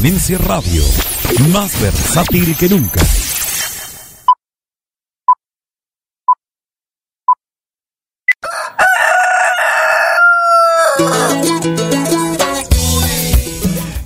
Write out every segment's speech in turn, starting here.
Tijuanense Radio. Más versátil que nunca.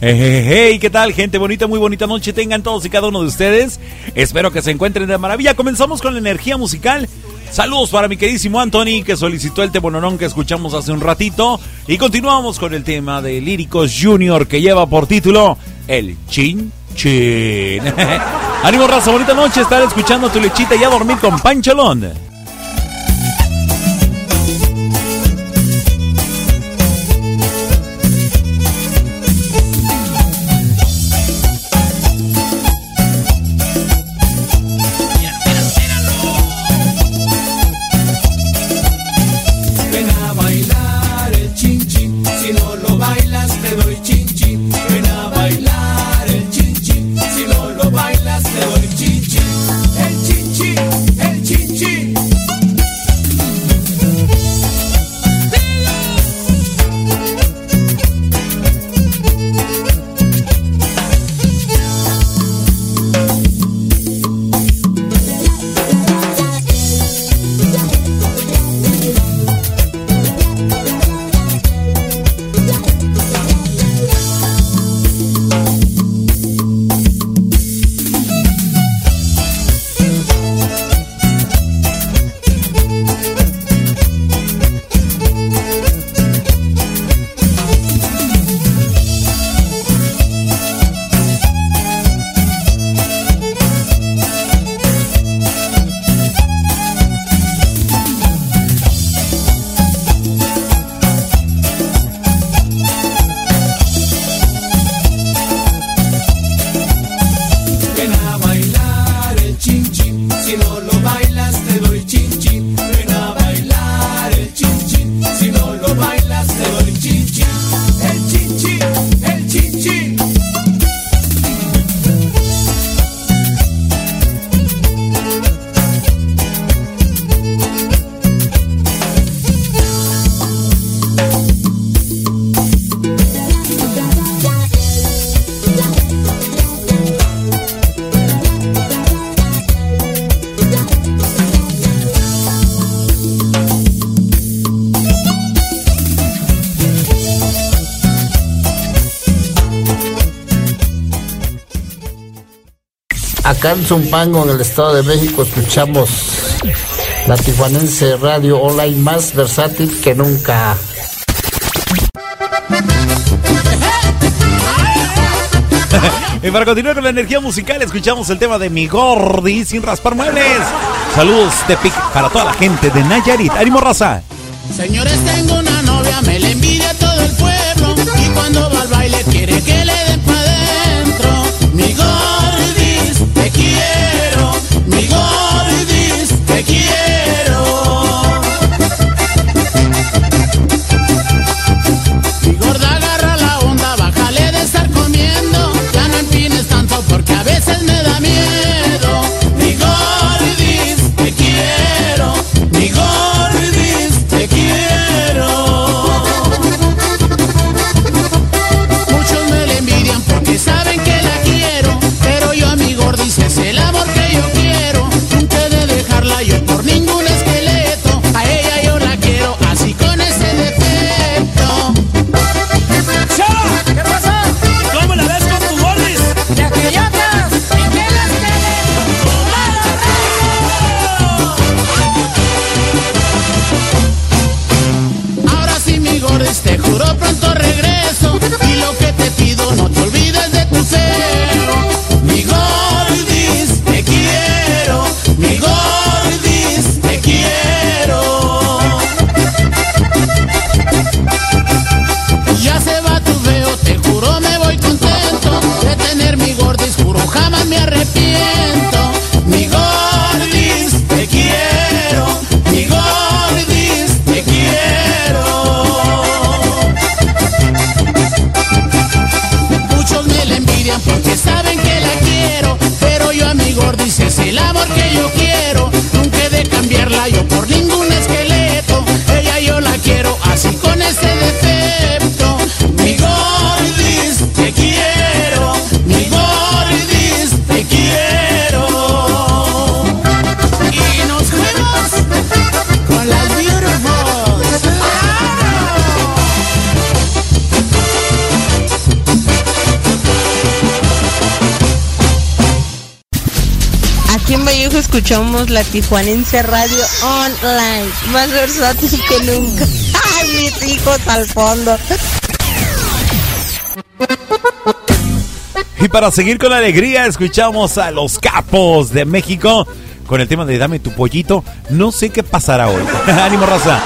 Hey, ¿qué tal, gente bonita? Muy bonita noche tengan todos y cada uno de ustedes. Espero que se encuentren de maravilla. Comenzamos con la energía musical. Saludos para mi queridísimo Anthony, que solicitó el temononón que escuchamos hace un ratito. Y continuamos con el tema de Líricos Junior, que lleva por título El Chin Chin. Ánimo, raza, bonita noche. Estar escuchando tu lechita y a dormir con Pancholón. Acá en Zumpango, en el Estado de México, escuchamos la Tijuanense Radio Online más versátil que nunca. Y para continuar con la energía musical, escuchamos el tema de Mi Gordi sin raspar muebles. Saludos de pic para toda la gente de Nayarit. ¡Ánimo, raza! Señores, tengo una novia, me la envidia todo el pueblo. Y cuando va al baile quiere que le den Escuchamos la Tijuanense Radio Online, más versátil que nunca. ¡Ay, mis hijos al fondo! Y para seguir con alegría, escuchamos a los capos de México con el tema de Dame tu pollito. No sé qué pasará hoy. Ánimo, raza.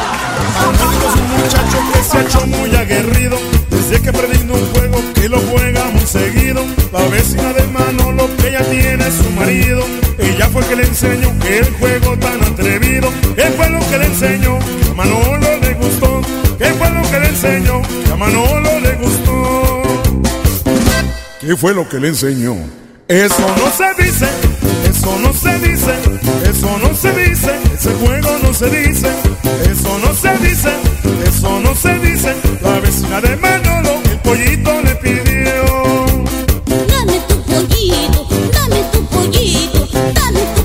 Es un muchacho que se ha hecho muy aguerrido Desde que prende un juego que lo juega muy seguido La vecina de Manolo que ya tiene su marido Ella fue que le enseñó el juego tan atrevido Él fue lo que le enseñó, que a Manolo le gustó Él fue lo que le enseñó, que a Manolo le gustó ¿Qué fue lo que le enseñó? Eso no se dice, eso no se dice, eso no se dice, ese juego no se dice, eso no se dice, eso no se dice. La vecina de Manolo, el pollito le pidió. Dame tu pollito, dame tu pollito, dame tu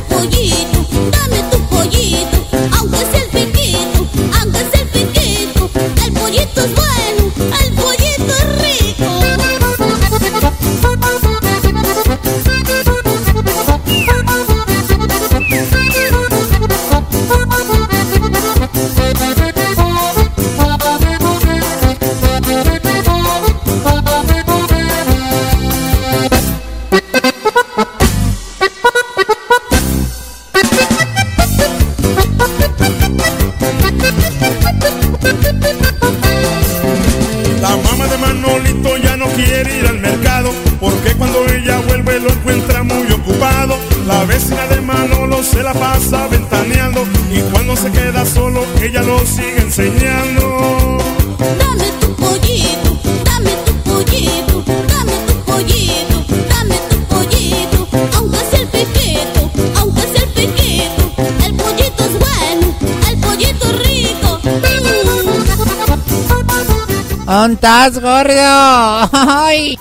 ¿Ontas, gordo? ¡Ay!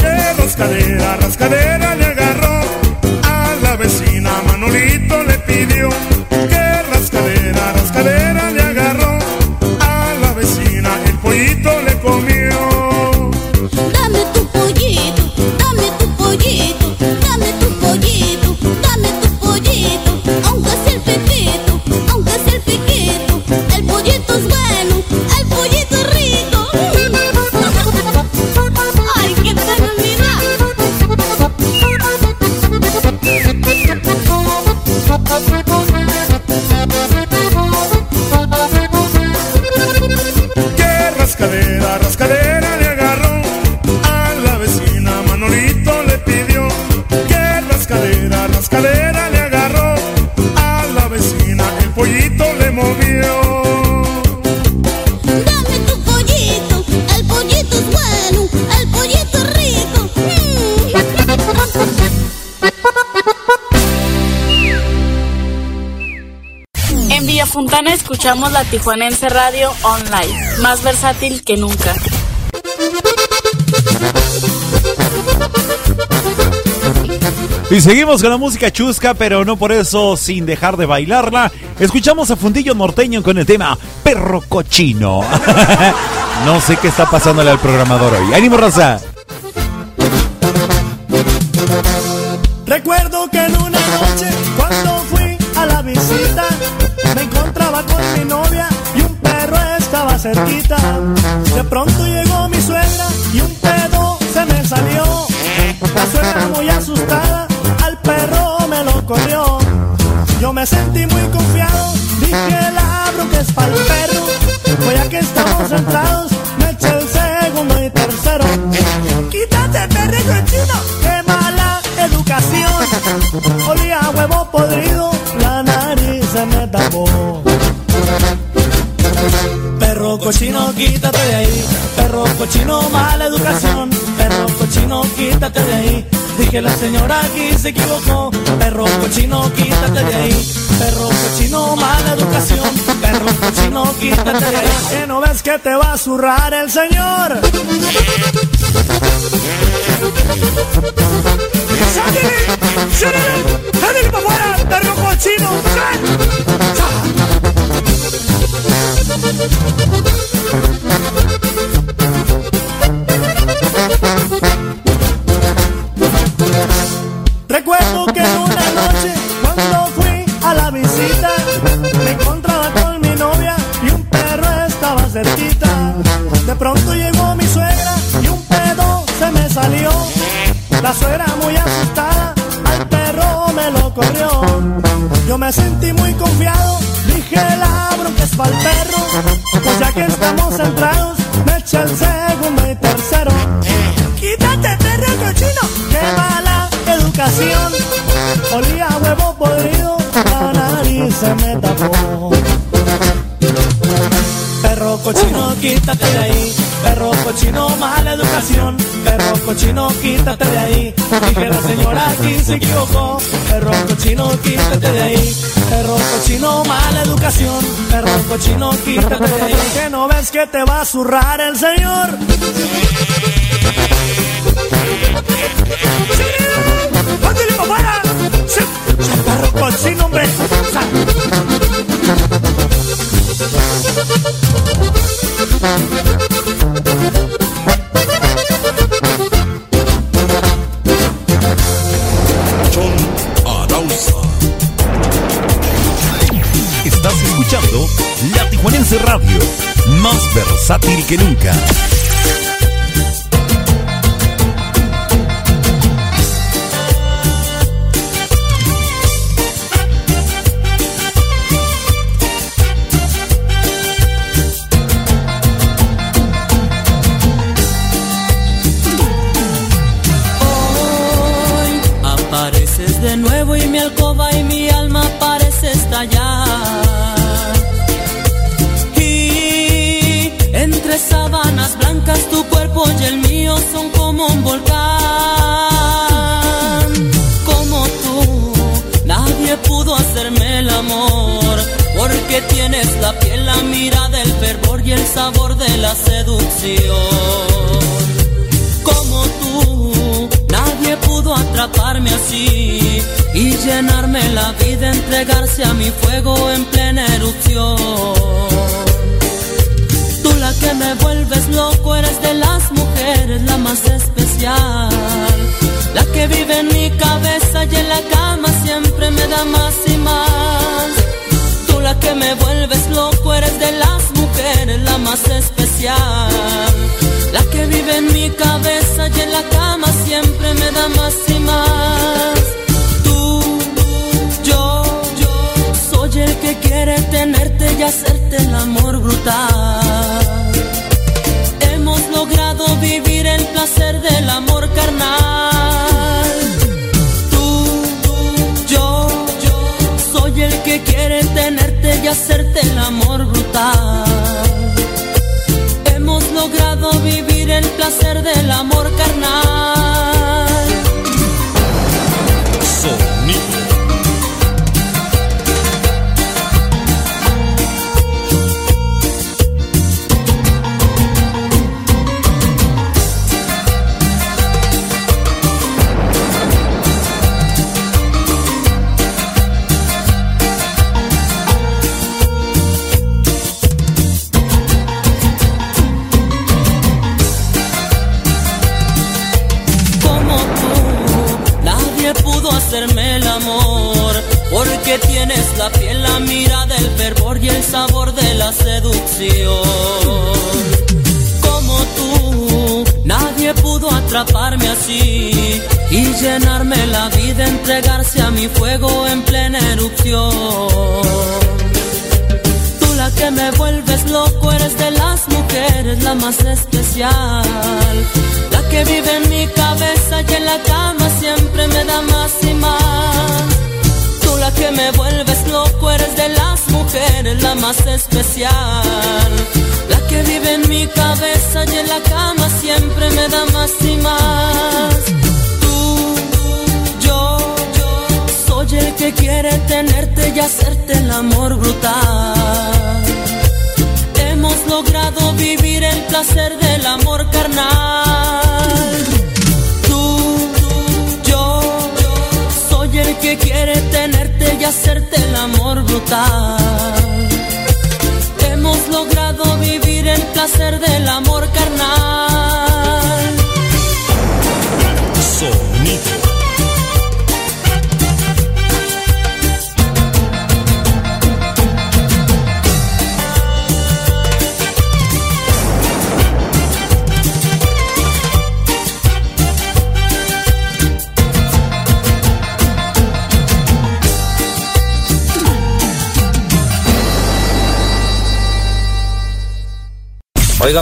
Que rascadera, rascadera Escuchamos la Tijuanense Radio Online, más versátil que nunca. Y seguimos con la música chusca, pero no por eso sin dejar de bailarla. Escuchamos a Fundillo Norteño con el tema Perro Cochino. no sé qué está pasándole al programador hoy. ¡Ánimo, raza! Quítate de ahí. Perro cochino, mala educación. Perro cochino, quítate de ahí. Dije la señora aquí se equivocó. Perro cochino, quítate de ahí. Perro cochino, mala educación. Perro cochino, quítate de ahí. Que no ves que te va a zurrar el señor. ¡Sáquenle! ¡Sáquenle! ¡Sáquenle para afuera! ¡Perro cochino! ¡Sal! Para perro. Pues ya que estamos centrados, cochino, quítate de ahí. Dije la señora aquí se equivocó. Perro cochino, quítate de ahí. Perro cochino, mala educación. Perro cochino, quítate de ahí. Que no ves que te va a zurrar el señor. ¡Ándale, papá! ¡Sí! ¡Sí, Perro cochino, hombre. Versátil que nunca. Porque tienes la piel, la mirada, el fervor y el sabor de la seducción como tú. Nadie pudo atraparme así y llenarme la vida, entregarse a mi fuego en plena erupción. Tú la que me vuelves loco, eres de las mujeres la más especial. La que vive en mi cabeza y en la cama siempre me da más y más. La que me vuelves loco, eres de las mujeres la más especial. La que vive en mi cabeza y en la cama siempre me da más y más. Tú, yo, yo soy el que quiere tenerte y hacerte el amor brutal. Hemos logrado vivir el placer del amor carnal. Tú, yo, yo soy el que quiere tenerte y hacerte el amor brutal. Hemos logrado vivir el placer del amor carnal.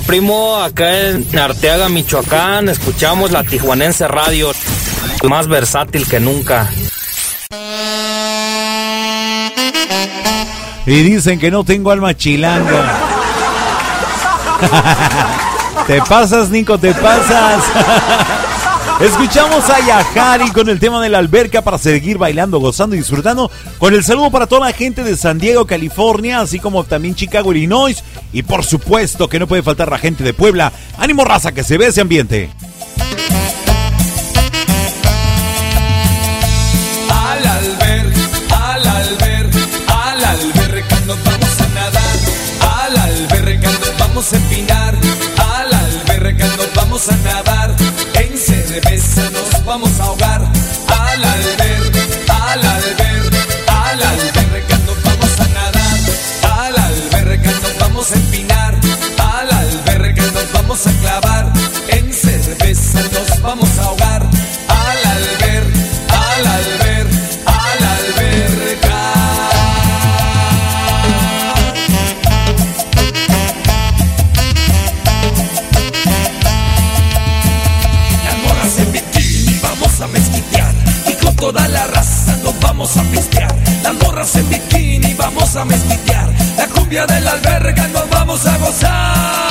Primo, acá en Arteaga, Michoacán, escuchamos la Tijuanense Radio, más versátil que nunca. Y dicen que no tengo alma chilanga. te pasas, Nico, te pasas. Escuchamos a Yahari con el tema de la alberca para seguir bailando, gozando y disfrutando. Con el saludo para toda la gente de San Diego, California, así como también Chicago, Illinois. Y por supuesto que no puede faltar la gente de Puebla. Ánimo raza, que se ve ese ambiente. Al alber, al alber, al vamos a nadar. Al alberca vamos a empinar. Al alberca vamos a nadar. En cerveza nos vamos a ahogar. Vamos a empinar. Al alberca nos vamos a clavar. En cerveza nos vamos a ahogar. Al alber, al alber, al alberca. Las morras en bikini vamos a mezquitear y con toda la raza nos vamos a pistear. Las morras en bikini vamos a mezquitear. Cumbia de la alberga nos vamos a gozar.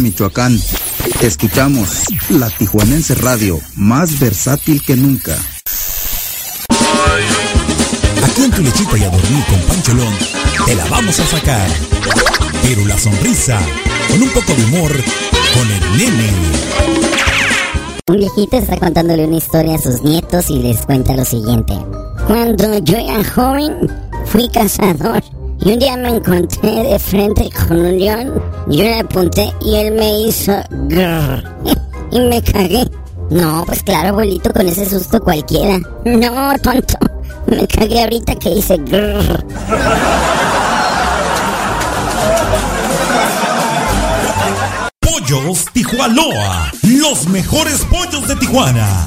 Michoacán, escuchamos la Tijuanense Radio, más versátil que nunca. Aquí en tu lechita y a dormir con Pancholón, te la vamos a sacar. Pero la sonrisa, con un poco de humor, con el nene. Un viejito está contándole una historia a sus nietos y les cuenta lo siguiente. Cuando yo era joven, fui cazador y un día me encontré de frente con un león. Yo le apunté y él me hizo grrr, y me cagué. No, pues claro, abuelito, con ese susto cualquiera. No, tonto, me cagué ahorita que hice grrr. Pollos Tijuanoa, los mejores pollos de Tijuana.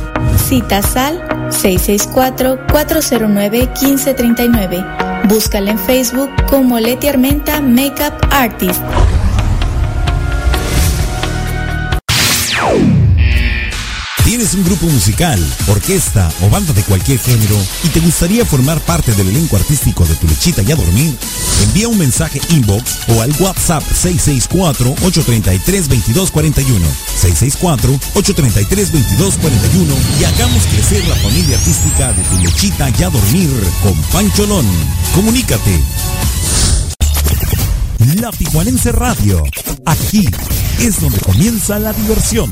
Citas al 664-409-1539. Búscala en Facebook como Leti Armenta Makeup Artist. ¿Tienes un grupo musical, orquesta o banda de cualquier género y te gustaría formar parte del elenco artístico de Tu Lechita y a Dormir? Envía un mensaje inbox o al WhatsApp 664-833-2241. 664-833-2241 y hagamos crecer la familia artística de Tu Lechita y a Dormir con Pancholón. Comunícate. La Tijuanense Radio. Aquí es donde comienza la diversión.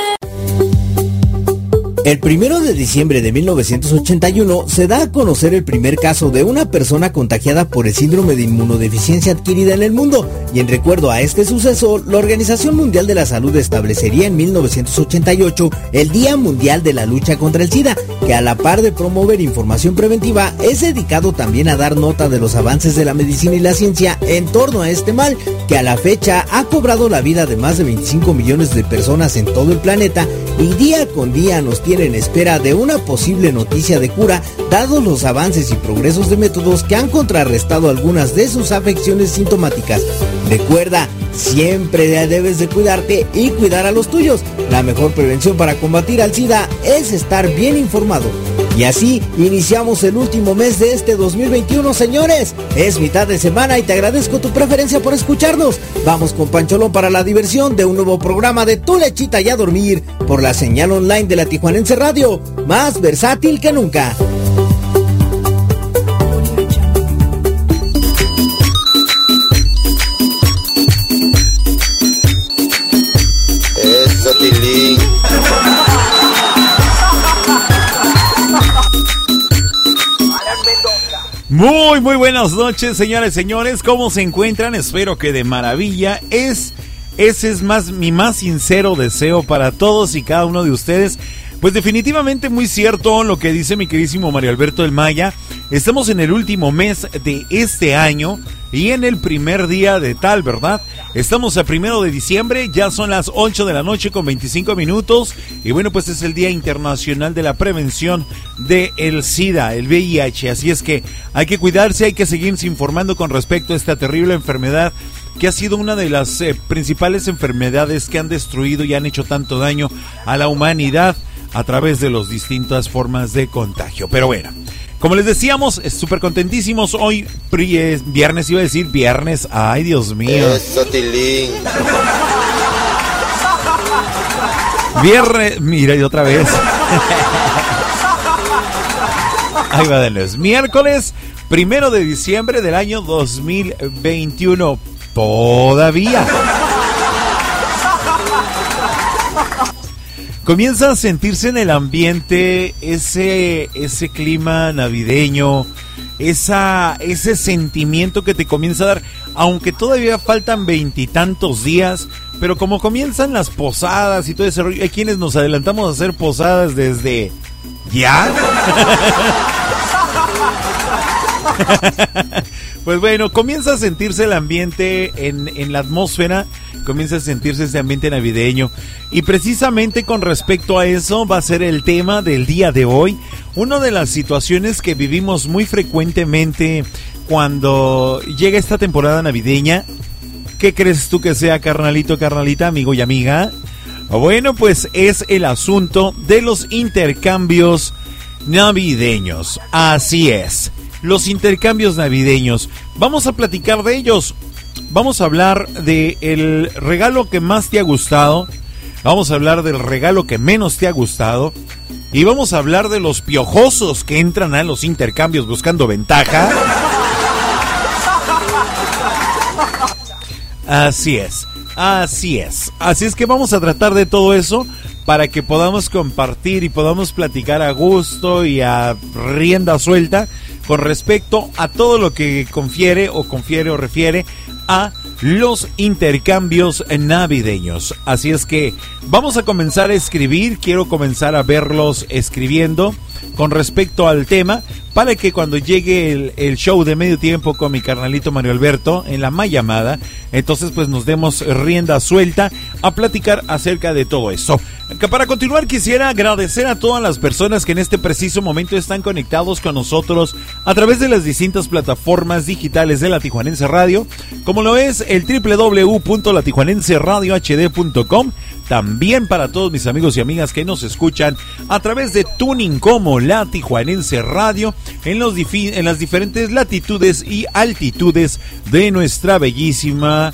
El primero de diciembre de 1981 se da a conocer el primer caso de una persona contagiada por el síndrome de inmunodeficiencia adquirida en el mundo. Y en recuerdo a este suceso, la Organización Mundial de la Salud establecería en 1988 el Día Mundial de la Lucha contra el SIDA, que a la par de promover información preventiva es dedicado también a dar nota de los avances de la medicina y la ciencia en torno a este mal, que a la fecha ha cobrado la vida de más de 25 millones de personas en todo el planeta y día con día nos tiene en espera de una posible noticia de cura, dados los avances y progresos de métodos que han contrarrestado algunas de sus afecciones sintomáticas. Recuerda, siempre debes de cuidarte y cuidar a los tuyos. La mejor prevención para combatir al SIDA es estar bien informado. Y así iniciamos el último mes de este 2021, señores. Es mitad de semana y te agradezco tu preferencia por escucharnos. Vamos con Pancholón para la diversión de un nuevo programa de Tu Lechita y a Dormir por la señal online de la Tijuanense Radio, más versátil que nunca. Muy, muy buenas noches, señores, señores. ¿Cómo se encuentran? Espero que de maravilla. Es, ese es más mi más sincero deseo para todos y cada uno de ustedes. Pues definitivamente muy cierto lo que dice mi queridísimo Mario Alberto del Maya. Estamos en el último mes de este año y en el primer día de tal, ¿verdad? Estamos a primero de diciembre, ya son las 8 de la noche con 25 minutos y bueno, pues es el Día Internacional de la Prevención de el SIDA, el VIH, así es que hay que cuidarse, hay que seguirse informando con respecto a esta terrible enfermedad que ha sido una de las eh, principales enfermedades que han destruido y han hecho tanto daño a la humanidad a través de las distintas formas de contagio. Pero bueno, como les decíamos, súper contentísimos. Hoy pri- es viernes, iba a decir viernes. Ay, Dios mío. Eso, Tilín. Viernes, mira, y otra vez. Ahí va de los miércoles, primero de diciembre del año 2021. Todavía. Comienza a sentirse en el ambiente ese, ese clima navideño, esa, ese sentimiento que te comienza a dar, aunque todavía faltan veintitantos días, pero como comienzan las posadas y todo ese rollo, hay quienes nos adelantamos a hacer posadas desde ya. Pues bueno, comienza a sentirse el ambiente en, en la atmósfera, comienza a sentirse ese ambiente navideño. Y precisamente con respecto a eso va a ser el tema del día de hoy. Una de las situaciones que vivimos muy frecuentemente cuando llega esta temporada navideña. ¿Qué crees tú que sea, carnalito, carnalita, amigo y amiga? Bueno, pues es el asunto de los intercambios navideños. Así es los intercambios navideños. Vamos a platicar de ellos. Vamos a hablar de el regalo que más te ha gustado. Vamos a hablar del regalo que menos te ha gustado. Y vamos a hablar de los piojosos que entran a los intercambios buscando ventaja. Así es, así es. Así es que vamos a tratar de todo eso para que podamos compartir y podamos platicar a gusto y a rienda suelta con respecto a todo lo que confiere o confiere o refiere a los intercambios navideños. Así es que vamos a comenzar a escribir, quiero comenzar a verlos escribiendo con respecto al tema para que cuando llegue el, show de medio tiempo con mi carnalito Mario Alberto en la más llamada, entonces pues nos demos rienda suelta a platicar acerca de todo eso. Para continuar quisiera agradecer a todas las personas que en este preciso momento están conectados con nosotros a través de las distintas plataformas digitales de la Tijuanense Radio, como lo es el www.latijuanenseradiohd.com también para todos mis amigos y amigas que nos escuchan a través de Tuning como La Tijuanense Radio en, los en las diferentes latitudes y altitudes de nuestra bellísima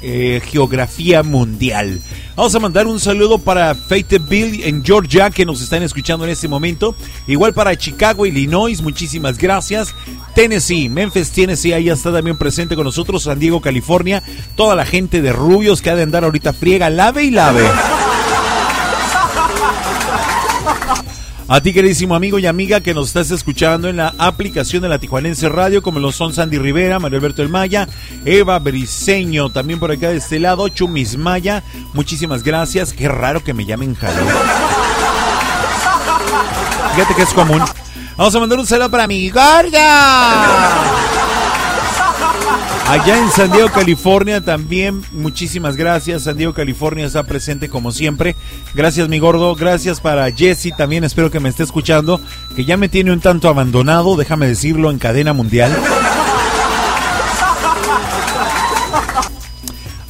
eh, geografía mundial. Vamos a mandar un saludo para Fayetteville en Georgia que nos están escuchando en este momento. Igual para Chicago, Illinois, muchísimas gracias. Tennessee, Memphis, Tennessee, ahí está también presente con nosotros. San Diego, California. Toda la gente de Rubios que ha de andar ahorita friega, lave y lave. A ti, queridísimo amigo y amiga que nos estás escuchando en la aplicación de la Tijuanense Radio, como lo son Sandy Rivera, Mario Alberto El Maya, Eva Briseño, también por acá de este lado, Chumis Maya. Muchísimas gracias. Qué raro que me llamen Jalón. Fíjate que es común. Vamos a mandar un saludo para mi gorda. Allá en San Diego, California también, muchísimas gracias. San Diego, California está presente como siempre. Gracias, mi gordo. Gracias para Jesse, también espero que me esté escuchando, que ya me tiene un tanto abandonado, déjame decirlo, en cadena mundial.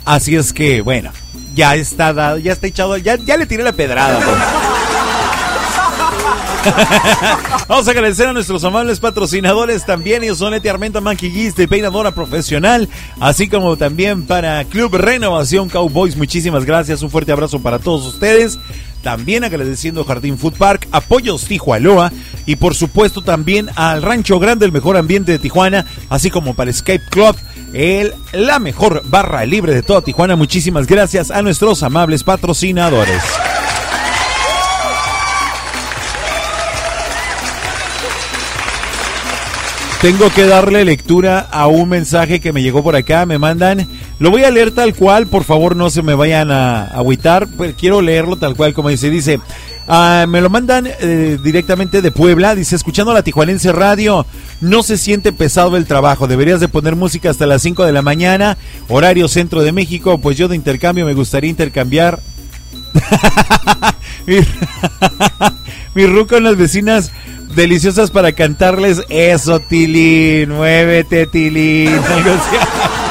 Así es que, bueno, ya está dado, ya está echado, ya, ya le tiré la pedrada. Vamos a agradecer a nuestros amables patrocinadores también. Ellos son Leti Armenta Maquillista y Peinadora Profesional. Así como también para Club Renovación Cowboys. Muchísimas gracias. Un fuerte abrazo para todos ustedes. También agradeciendo a Jardín Food Park, Apoyos Tijualoa y por supuesto también al Rancho Grande, el mejor ambiente de Tijuana, así como para Escape Club, el, la mejor barra libre de toda Tijuana. Muchísimas gracias a nuestros amables patrocinadores. Tengo que darle lectura a un mensaje que me llegó por acá. Me mandan. Lo voy a leer tal cual. Por favor, no se me vayan a agüitar. Pues quiero leerlo tal cual como dice. Dice. Ah, me lo mandan eh, directamente de Puebla. Dice, escuchando la Tijuanense Radio, no se siente pesado el trabajo. Deberías de poner música hasta las 5 de la mañana, horario centro de México. Pues yo de intercambio me gustaría intercambiar. Mi, mi ru con las vecinas deliciosas para cantarles eso, Tilín, muévete, Tilín.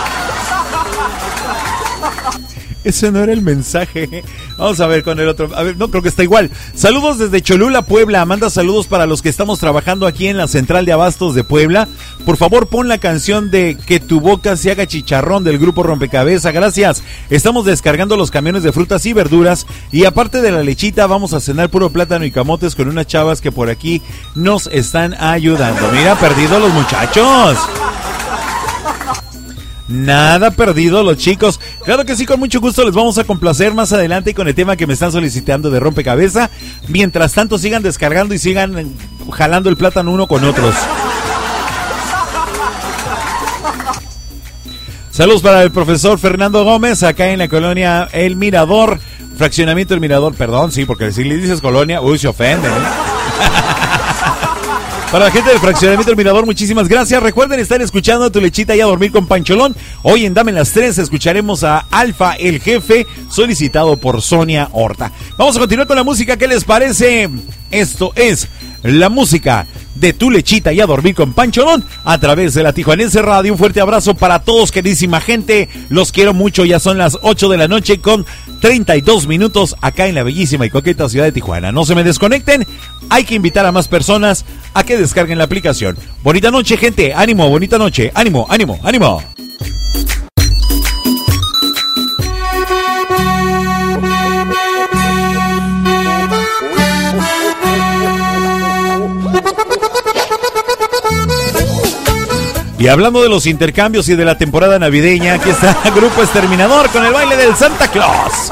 Ese no era el mensaje. Vamos a ver con el otro. A ver, no creo que está igual. Saludos desde Cholula, Puebla. Manda saludos para los que estamos trabajando aquí en la central de abastos de Puebla. Por favor, pon la canción de Que tu boca se haga chicharrón del grupo Rompecabezas. Gracias. Estamos descargando los camiones de frutas y verduras. Y aparte de la lechita, vamos a cenar puro plátano y camotes con unas chavas que por aquí nos están ayudando. Mira, perdido los muchachos. Nada perdido los chicos. Claro que sí, con mucho gusto les vamos a complacer más adelante con el tema que me están solicitando de rompecabeza. Mientras tanto sigan descargando y sigan jalando el plátano uno con otros. Saludos para el profesor Fernando Gómez, acá en la colonia El Mirador. Fraccionamiento El Mirador, perdón, sí, porque si le dices colonia, uy, se ofende. Para la gente del fraccionamiento del Mirador, muchísimas gracias. Recuerden estar escuchando a tu lechita y a dormir con Pancholón. Hoy en Dame las Tres escucharemos a Alfa, el jefe, solicitado por Sonia Horta. Vamos a continuar con la música. ¿Qué les parece? Esto es la música de tu lechita y a dormir con Pancholón a través de la Tijuanense Radio. Un fuerte abrazo para todos, queridísima gente. Los quiero mucho. Ya son las 8 de la noche con 32 minutos acá en la bellísima y coqueta ciudad de Tijuana. No se me desconecten. Hay que invitar a más personas a que descarguen la aplicación. Bonita noche, gente. Ánimo, bonita noche. Ánimo, ánimo, ánimo. Y hablando de los intercambios y de la temporada navideña, aquí está Grupo Exterminador con el baile del Santa Claus.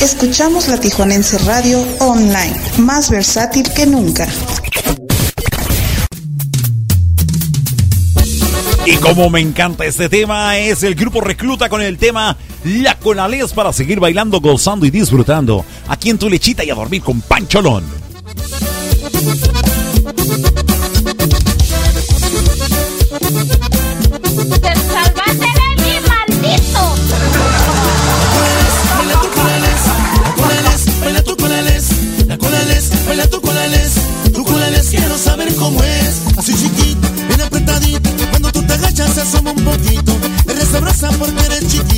Escuchamos la Tijuanense Radio Online, más versátil que nunca. Y como me encanta este tema, es el grupo Recluta con el tema La Conales para seguir bailando, gozando y disfrutando. Aquí en tu lechita y a dormir con Pancholón. sabrosa porque eres chiquita.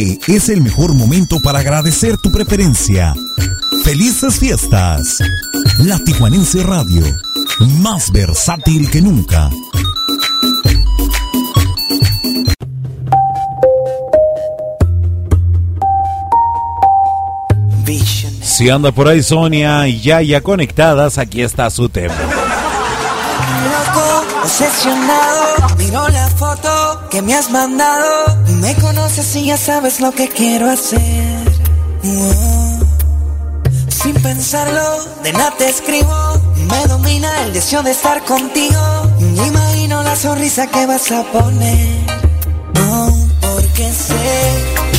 Es el mejor momento para agradecer tu preferencia. Felices fiestas. La Tijuanense Radio, más versátil que nunca. Si anda por ahí Sonia y ya ya conectadas, aquí está su tema. Loco, obsesionado, miro la foto que me has mandado conoces y ya sabes lo que quiero hacer. Sin pensarlo, de nada te escribo. Me domina el deseo de estar contigo. Me imagino la sonrisa que vas a poner. No, porque sé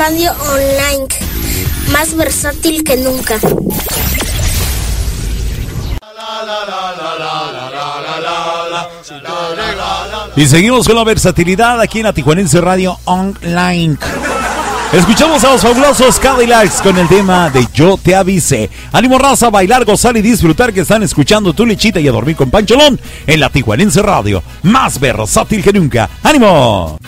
radio online, más versátil que nunca. Y seguimos con la versatilidad aquí en la Tijuanense Radio Online. Escuchamos a los fabulosos Cadillacs con el tema de Yo te avise. Ánimo raza bailar, gozar y disfrutar que están escuchando tu lechita y a dormir con Pancholón en la Tijuanense Radio. Más versátil que nunca. ¡Ánimo!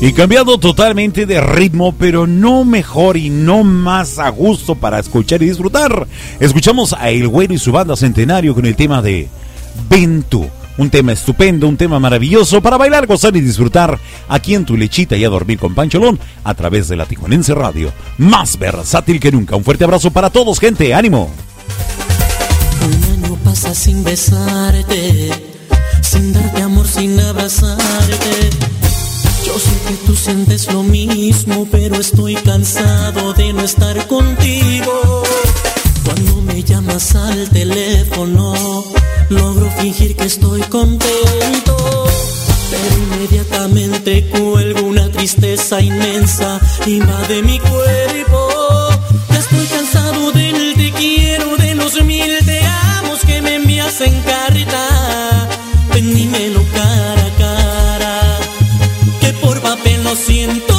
Y cambiando totalmente de ritmo, pero no mejor y no más a gusto para escuchar y disfrutar. Escuchamos a El Güero y su banda Centenario con el tema de Ventu. Un tema estupendo, un tema maravilloso para bailar, gozar y disfrutar aquí en tu lechita y a dormir con Pancholón a través de la Tijuanense Radio. Más versátil que nunca. Un fuerte abrazo para todos, gente. ¡Ánimo! pasa sin besarte, sin darte amor, sin abrazarte. Yo sé que tú sientes lo mismo, pero estoy cansado de no estar contigo. Cuando me llamas al teléfono, logro fingir que estoy contento. Pero inmediatamente cuelgo una tristeza inmensa, invade mi cuerpo. siento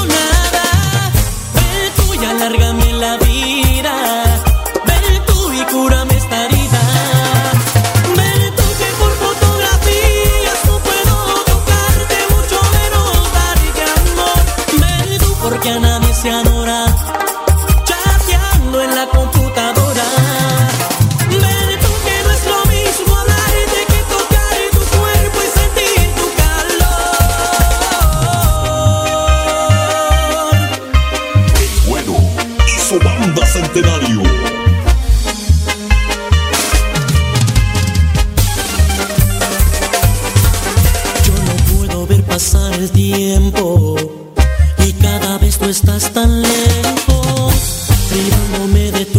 de tu é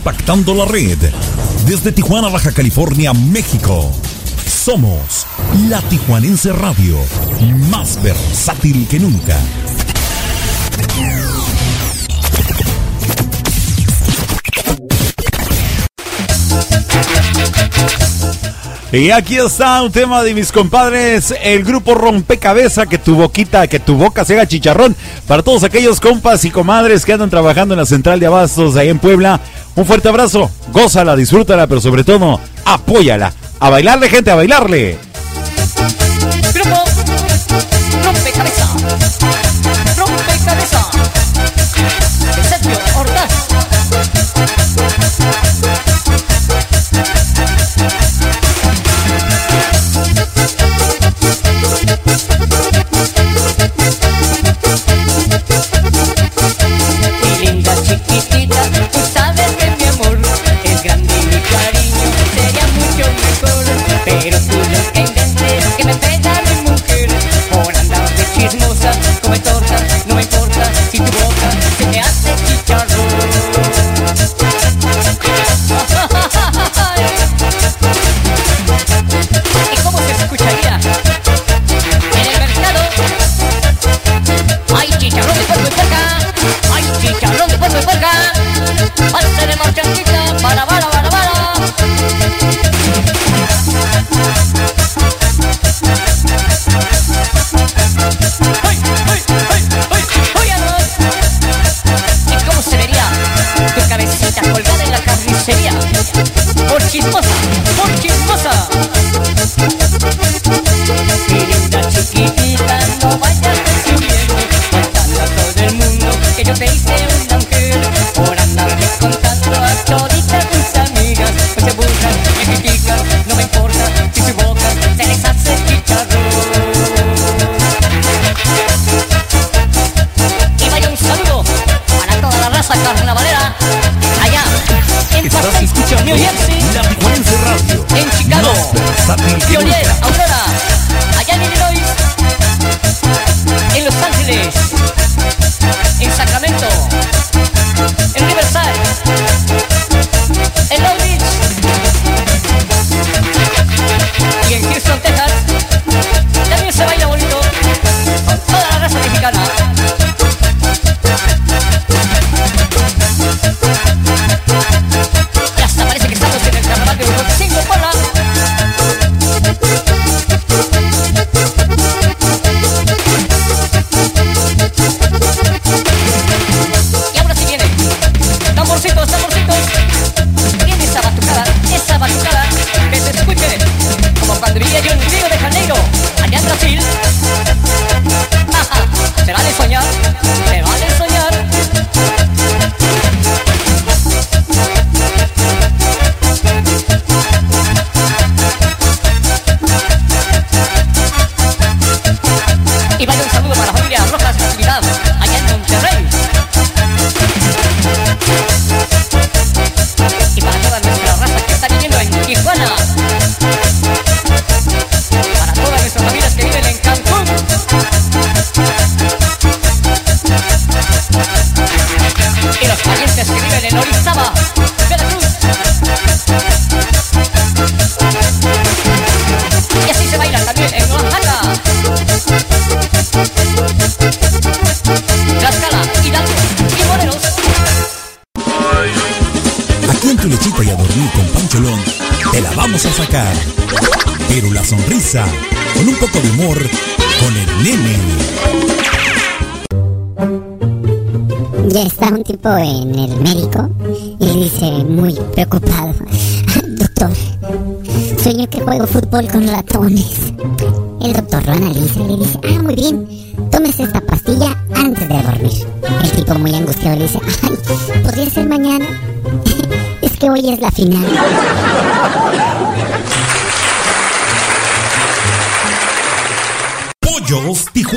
impactando la red. Desde Tijuana, Baja California, México. Somos la Tijuanense Radio, más versátil que nunca. Y aquí está un tema de mis compadres, el grupo Rompecabeza, que tu boquita, que tu boca se haga chicharrón. Para todos aquellos compas y comadres que andan trabajando en la central de abastos ahí en Puebla, un fuerte abrazo, gózala, disfrútala, pero sobre todo, apóyala. A bailarle, gente, a bailarle. Cabeza. Con un poco de humor, con el nene. Ya está un tipo en el médico y le dice muy preocupado, doctor, sueño que juego fútbol con ratones. El doctor lo analiza y le dice, ah, muy bien, tómese esta pastilla antes de dormir. El tipo muy angustiado le dice, ay, ¿podría ser mañana? es que hoy es la final.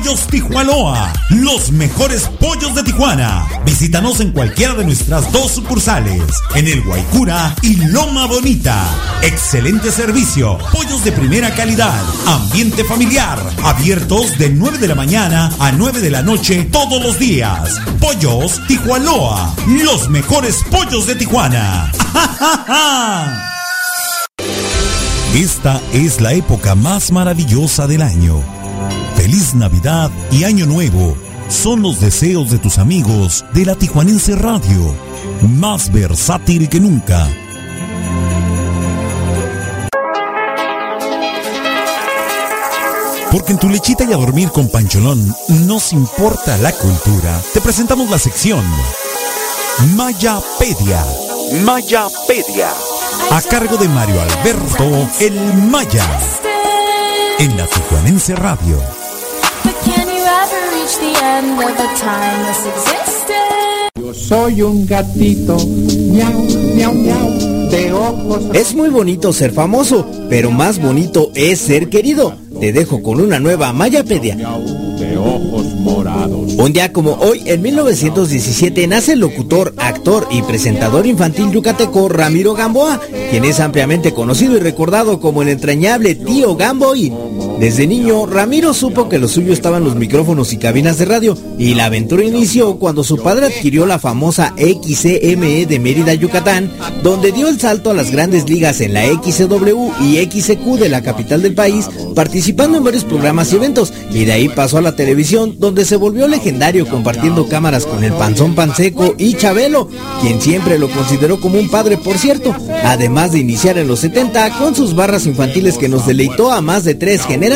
Pollos Tijuanoa, los mejores pollos de Tijuana. Visítanos en cualquiera de nuestras dos sucursales. En el Guaycura y Loma Bonita. Excelente servicio. Pollos de primera calidad. Ambiente familiar. Abiertos de 9 de la mañana a 9 de la noche todos los días. Pollos Tijuanoa. Los mejores pollos de Tijuana. Esta es la época más maravillosa del año. Feliz Navidad y Año Nuevo son los deseos de tus amigos de la Tijuanense Radio. Más versátil que nunca. Porque en tu lechita y a dormir con Pancholón nos importa la cultura. Te presentamos la sección Mayapedia. Mayapedia. A cargo de Mario Alberto El Maya. En la Tijuanense Radio. Yo soy un gatito, miau, miau, miau, de ojos. Es muy bonito ser famoso, pero más bonito es ser querido. Te dejo con una nueva Mayapedia. De ojos morados. Un día como hoy, en 1917, nace el locutor, actor y presentador infantil yucateco Ramiro Gamboa, quien es ampliamente conocido y recordado como el entrañable tío Gamboín. Desde niño, Ramiro supo que lo suyo estaban los micrófonos y cabinas de radio, y la aventura inició cuando su padre adquirió la famosa XCME de Mérida, Yucatán, donde dio el salto a las grandes ligas en la XCW y XCQ de la capital del país, participando en varios programas y eventos, y de ahí pasó a la televisión, donde se volvió legendario compartiendo cámaras con el Panzón Panseco y Chabelo, quien siempre lo consideró como un padre, por cierto, además de iniciar en los 70 con sus barras infantiles que nos deleitó a más de tres generaciones.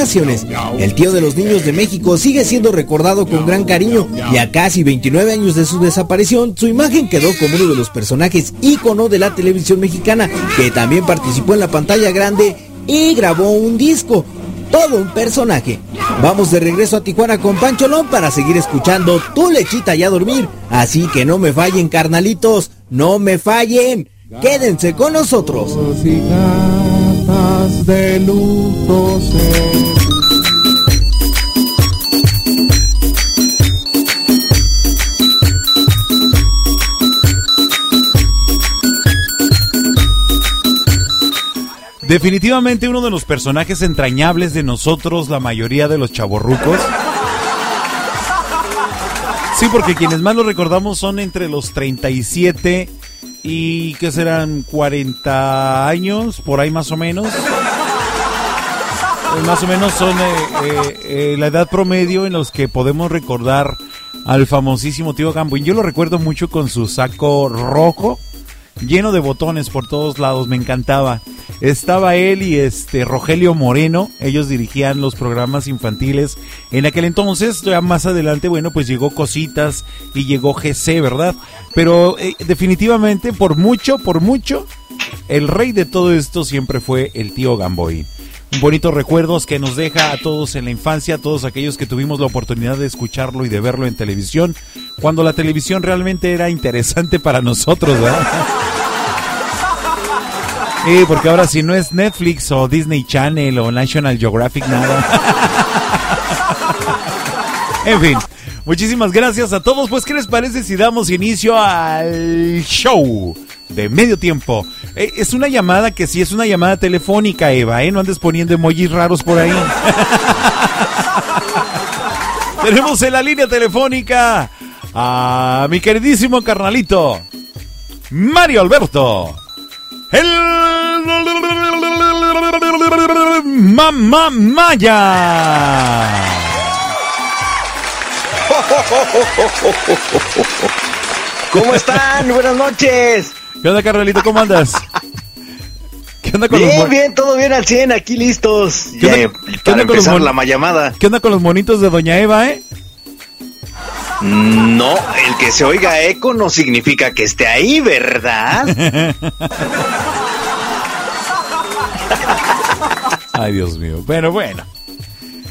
El tío de los niños de México sigue siendo recordado con gran cariño y a casi 29 años de su desaparición, su imagen quedó como uno de los personajes ícono de la televisión mexicana, que también participó en la pantalla grande y grabó un disco. Todo un personaje. Vamos de regreso a Tijuana con Pancholón para seguir escuchando Tu Lechita y a dormir. Así que no me fallen, carnalitos. No me fallen. Quédense con nosotros. de luto Definitivamente uno de los personajes entrañables de nosotros, la mayoría de los chavorrucos. Sí, porque quienes más lo recordamos son entre los 37 y que serán 40 años, por ahí más o menos. Eh, Más o menos son eh, eh, eh, la edad promedio en los que podemos recordar al famosísimo tío Gamboín. Yo lo recuerdo mucho con su saco rojo, lleno de botones por todos lados, me encantaba. Estaba él y este Rogelio Moreno, ellos dirigían los programas infantiles en aquel entonces, ya más adelante, bueno, pues llegó Cositas y llegó GC, ¿verdad? Pero eh, definitivamente, por mucho, por mucho, el rey de todo esto siempre fue el tío Gamboín. Bonitos recuerdos que nos deja a todos en la infancia, todos aquellos que tuvimos la oportunidad de escucharlo y de verlo en televisión, cuando la televisión realmente era interesante para nosotros, ¿verdad? Sí, porque ahora si no es Netflix o Disney Channel o National Geographic, nada. En fin, muchísimas gracias a todos. Pues, ¿qué les parece si damos inicio al show de medio tiempo? Eh, es una llamada que sí es una llamada telefónica, Eva, ¿eh? No andes poniendo emojis raros por ahí. Tenemos en la línea telefónica a mi queridísimo carnalito, Mario Alberto. El Mamá Maya. ¿Cómo están? Buenas noches. ¿Qué onda, carnalito? ¿Cómo andas? ¿Qué onda con Bien, los bien, todo bien al 100, aquí listos. ¿Qué onda- Ya, qué para onda con empezar la llamada. ¿Qué onda con los monitos de Doña Eva, eh? No, el que se oiga eco no significa que esté ahí, ¿verdad? Ay, Dios mío. Bueno, bueno.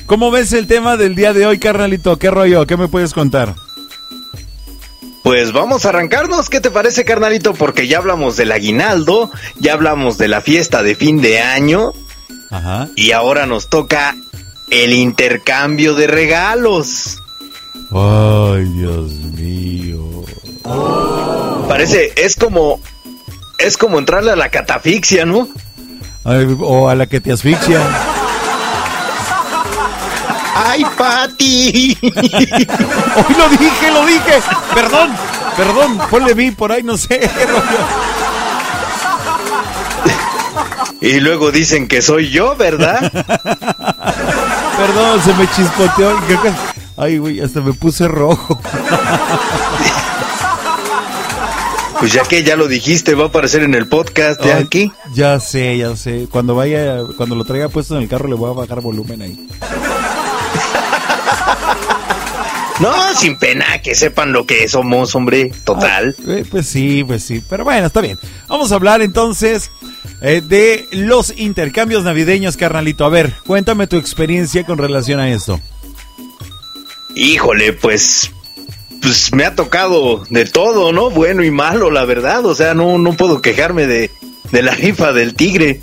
¿Cómo ves el tema del día de hoy, carnalito? ¿Qué rollo? ¿Qué me puedes contar? Pues vamos a arrancarnos, ¿qué te parece, carnalito? Porque ya hablamos del aguinaldo, ya hablamos de la fiesta de fin de año Ajá. y ahora nos toca el intercambio de regalos. Ay, Dios mío. Parece, es como, es como entrarle a la catafixia, ¿no? Ay, o a la que te asfixia. ¡Ay, Pati! Hoy lo dije, lo dije. Perdón, perdón. Ponle vi por ahí, no sé. Y luego dicen que soy yo, ¿verdad? Perdón, se me chispoteó. Ay, güey, hasta me puse rojo. Pues ya que ya lo dijiste, va a aparecer en el podcast de aquí. Ya sé, ya sé. Cuando vaya, cuando lo traiga puesto en el carro le voy a bajar volumen ahí. No, sin pena, que sepan lo que somos, hombre. Total. Eh, pues sí, pues sí. Pero bueno, está bien. Vamos a hablar entonces eh, de los intercambios navideños, carnalito. A ver, cuéntame tu experiencia con relación a esto. Híjole, pues. Pues me ha tocado de todo, ¿no? Bueno y malo, la verdad. O sea, no, no puedo quejarme de, de la rifa del tigre.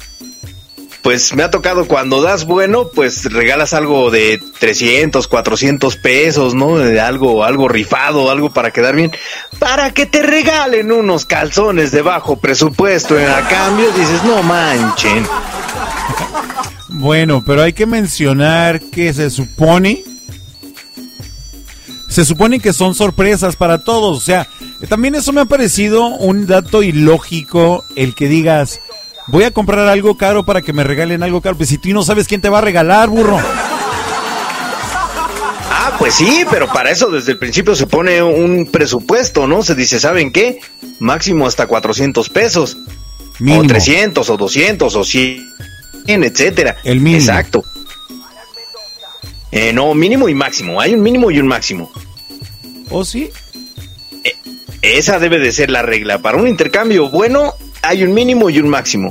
Pues me ha tocado cuando das bueno, pues regalas algo de 300, 400 pesos, ¿no? De algo, algo rifado, algo para quedar bien. Para que te regalen unos calzones de bajo presupuesto en a cambio, dices, no manchen. Bueno, pero hay que mencionar que se supone. Se supone que son sorpresas para todos. O sea, también eso me ha parecido un dato ilógico el que digas, voy a comprar algo caro para que me regalen algo caro. Pues si tú no sabes quién te va a regalar, burro. Ah, pues sí, pero para eso desde el principio se pone un presupuesto, ¿no? Se dice, ¿saben qué? Máximo hasta 400 pesos. Mínimo. O 300, o 200, o 100, etcétera. El mínimo. Exacto. Eh, no, mínimo y máximo. Hay un mínimo y un máximo. ¿O sí? Esa debe de ser la regla. Para un intercambio bueno, hay un mínimo y un máximo.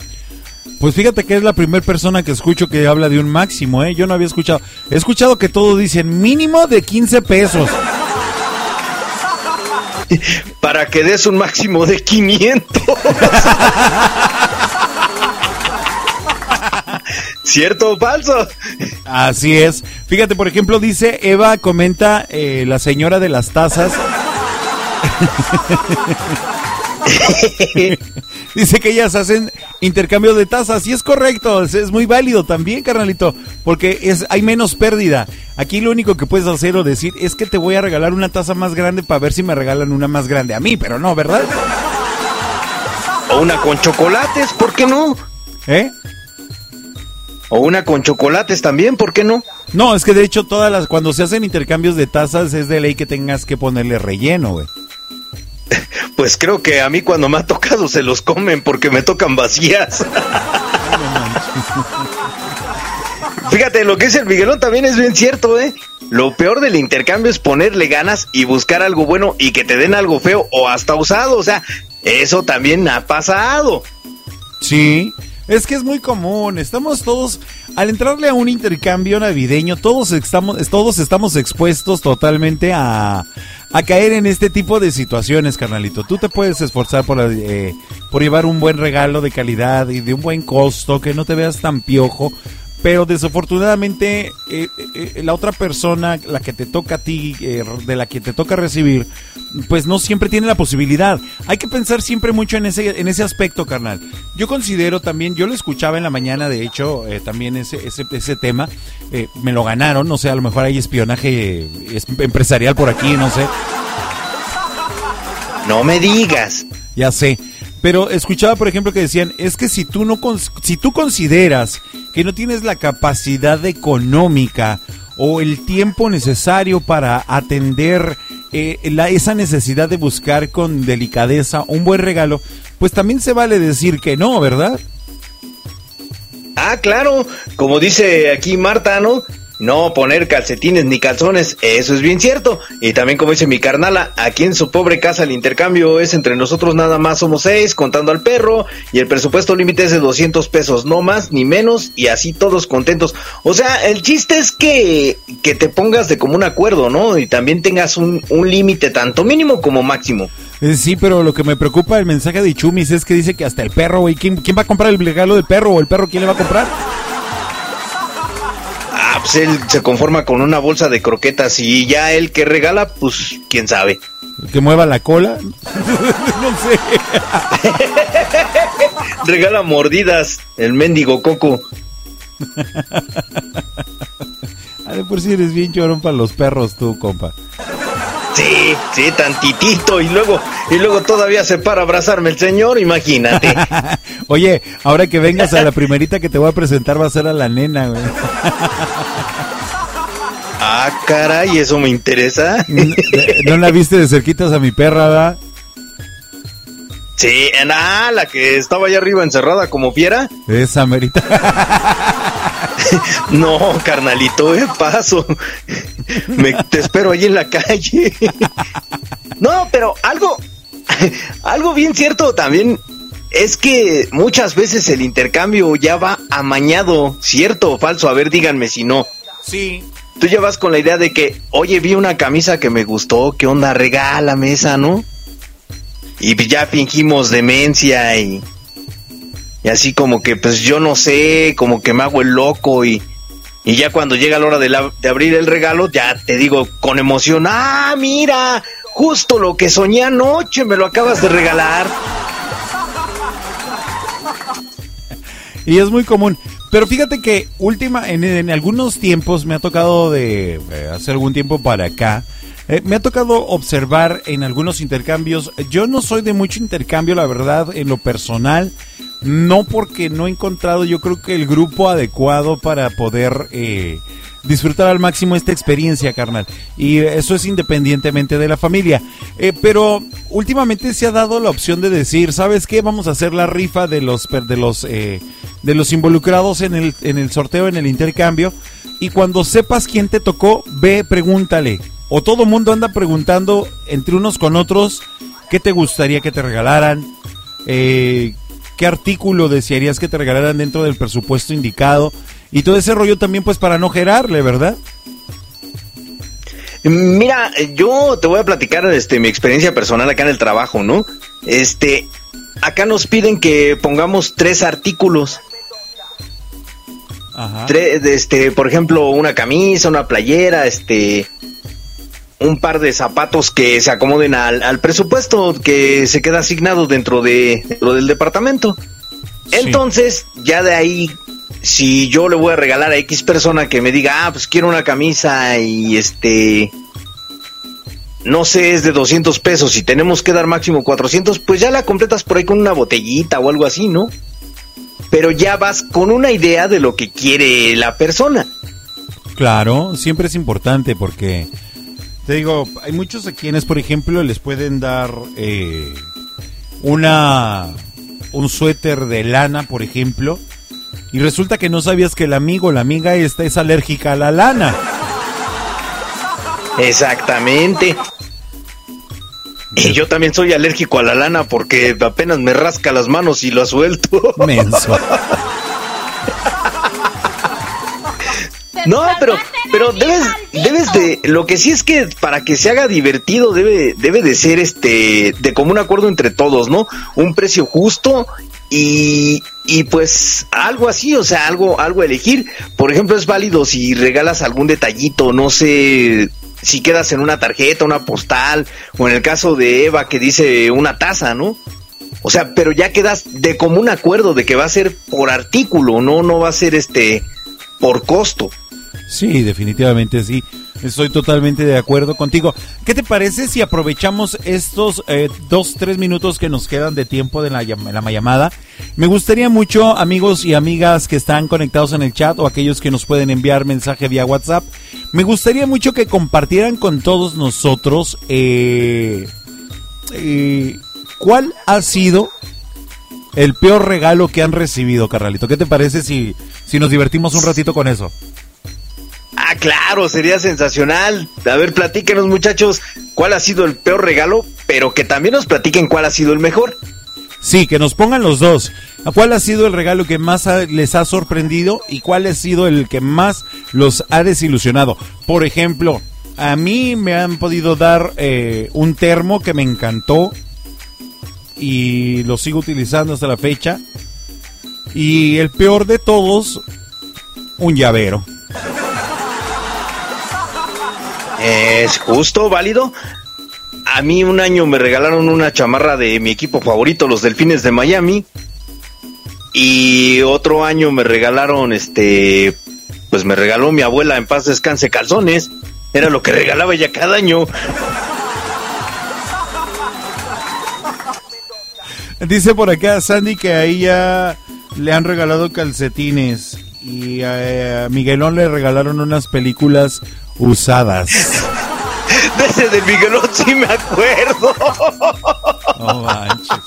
Pues fíjate que es la primera persona que escucho que habla de un máximo, ¿eh? Yo no había escuchado. He escuchado que todos dicen mínimo de 15 pesos. para que des un máximo de 500. ¿Cierto o falso? Así es. Fíjate, por ejemplo, dice Eva, comenta eh, la señora de las tazas. Dice que ellas hacen intercambio de tazas y es correcto, es, es muy válido también, carnalito, porque es hay menos pérdida. Aquí lo único que puedes hacer o decir es que te voy a regalar una taza más grande para ver si me regalan una más grande a mí, pero no, ¿verdad? O una con chocolates, ¿por qué no? ¿Eh? O una con chocolates también, ¿por qué no? No, es que de hecho todas las cuando se hacen intercambios de tazas es de ley que tengas que ponerle relleno, güey. Pues creo que a mí cuando me ha tocado se los comen porque me tocan vacías. Fíjate, lo que dice el Miguelón también es bien cierto, ¿eh? Lo peor del intercambio es ponerle ganas y buscar algo bueno y que te den algo feo o hasta usado. O sea, eso también ha pasado. Sí, es que es muy común. Estamos todos, al entrarle a un intercambio navideño, todos estamos, todos estamos expuestos totalmente a, a caer en este tipo de situaciones, carnalito. Tú te puedes esforzar por, eh, por llevar un buen regalo de calidad y de un buen costo, que no te veas tan piojo. Pero desafortunadamente eh, eh, la otra persona, la que te toca a ti, eh, de la que te toca recibir, pues no siempre tiene la posibilidad. Hay que pensar siempre mucho en ese, en ese aspecto, carnal. Yo considero también, yo lo escuchaba en la mañana, de hecho, eh, también ese, ese, ese tema, eh, me lo ganaron, no sé, a lo mejor hay espionaje eh, es- empresarial por aquí, no sé. No me digas. Ya sé. Pero escuchaba, por ejemplo, que decían, es que si tú no si tú consideras que no tienes la capacidad económica o el tiempo necesario para atender eh, la- esa necesidad de buscar con delicadeza un buen regalo, pues también se vale decir que no, ¿verdad? Ah, claro, como dice aquí Marta, ¿no? No poner calcetines ni calzones, eso es bien cierto. Y también como dice mi carnala, aquí en su pobre casa el intercambio es entre nosotros nada más somos seis, contando al perro, y el presupuesto límite es de 200 pesos, no más ni menos, y así todos contentos. O sea, el chiste es que, que te pongas de común acuerdo, ¿no? Y también tengas un, un límite tanto mínimo como máximo. Eh, sí, pero lo que me preocupa el mensaje de Chumis es que dice que hasta el perro, güey, ¿quién, ¿quién va a comprar el regalo del perro o el perro quién le va a comprar? Ah, pues él se conforma con una bolsa de croquetas y ya él que regala, pues quién sabe. ¿El que mueva la cola? no sé. Regala mordidas, el mendigo coco. A de por si eres bien llorón para los perros tú, compa. Sí, sí, tantitito y luego y luego todavía se para a abrazarme el señor, imagínate. Oye, ahora que vengas a la primerita que te voy a presentar va a ser a la nena, güey. Ah, caray, eso me interesa. ¿No la viste de cerquitas a mi perra, verdad? Sí, ah, la que estaba allá arriba encerrada como fiera. Esa merita. No, carnalito, eh, paso. Me, te espero ahí en la calle. No, pero algo, algo bien cierto también es que muchas veces el intercambio ya va amañado, cierto o falso. A ver, díganme si no. Sí. Tú ya vas con la idea de que, oye, vi una camisa que me gustó, ¿qué onda? Regálame esa, ¿no? Y ya fingimos demencia y, y así como que, pues yo no sé, como que me hago el loco y, y ya cuando llega la hora de, de abrir el regalo, ya te digo con emoción, ah, mira, justo lo que soñé anoche, me lo acabas de regalar. Y es muy común. Pero fíjate que última, en, en algunos tiempos me ha tocado de eh, hace algún tiempo para acá. Eh, me ha tocado observar en algunos intercambios. Yo no soy de mucho intercambio, la verdad, en lo personal. No porque no he encontrado, yo creo que el grupo adecuado para poder eh, disfrutar al máximo esta experiencia, carnal. Y eso es independientemente de la familia. Eh, pero últimamente se ha dado la opción de decir, ¿sabes qué? Vamos a hacer la rifa de los de los eh, de los involucrados en el en el sorteo, en el intercambio. Y cuando sepas quién te tocó, ve, pregúntale. O todo mundo anda preguntando entre unos con otros qué te gustaría que te regalaran. Eh, qué artículo desearías que te regalaran dentro del presupuesto indicado y todo ese rollo también pues para no gerarle, ¿verdad? Mira, yo te voy a platicar este mi experiencia personal acá en el trabajo, ¿no? Este, acá nos piden que pongamos tres artículos. Ajá. Tres, este, por ejemplo, una camisa, una playera, este, un par de zapatos que se acomoden al, al presupuesto que se queda asignado dentro de dentro del departamento. Entonces, ya de ahí, si yo le voy a regalar a X persona que me diga, ah, pues quiero una camisa y este, no sé, es de 200 pesos y tenemos que dar máximo 400, pues ya la completas por ahí con una botellita o algo así, ¿no? Pero ya vas con una idea de lo que quiere la persona. Claro, siempre es importante porque, te digo, hay muchos a quienes, por ejemplo, les pueden dar eh, una un suéter de lana, por ejemplo, y resulta que no sabías que el amigo o la amiga esta es alérgica a la lana. Exactamente. Y yo también soy alérgico a la lana porque apenas me rasca las manos y lo suelto. Menso. No, pero, pero debes, debes de, lo que sí es que para que se haga divertido debe, debe de ser este, de común acuerdo entre todos, ¿no? Un precio justo y, y pues algo así, o sea, algo, algo a elegir. Por ejemplo, es válido si regalas algún detallito, no sé, si quedas en una tarjeta, una postal, o en el caso de Eva que dice una taza, ¿no? O sea, pero ya quedas de común acuerdo de que va a ser por artículo, no, no va a ser este por costo. Sí, definitivamente sí. Estoy totalmente de acuerdo contigo. ¿Qué te parece si aprovechamos estos eh, dos, tres minutos que nos quedan de tiempo de la, la llamada? Me gustaría mucho, amigos y amigas que están conectados en el chat o aquellos que nos pueden enviar mensaje vía WhatsApp, me gustaría mucho que compartieran con todos nosotros eh, eh, cuál ha sido el peor regalo que han recibido, carnalito. ¿Qué te parece si, si nos divertimos un ratito con eso? Ah, claro, sería sensacional. A ver, platíquenos muchachos cuál ha sido el peor regalo, pero que también nos platiquen cuál ha sido el mejor. Sí, que nos pongan los dos. ¿A ¿Cuál ha sido el regalo que más les ha sorprendido y cuál ha sido el que más los ha desilusionado? Por ejemplo, a mí me han podido dar eh, un termo que me encantó y lo sigo utilizando hasta la fecha. Y el peor de todos, un llavero. Es justo, válido. A mí un año me regalaron una chamarra de mi equipo favorito, los Delfines de Miami. Y otro año me regalaron, este, pues me regaló mi abuela en paz descanse calzones. Era lo que regalaba ella cada año. Dice por acá Sandy que a ella le han regalado calcetines y a, a Miguelón le regalaron unas películas usadas. De ese de Miguelón sí me acuerdo. No manches.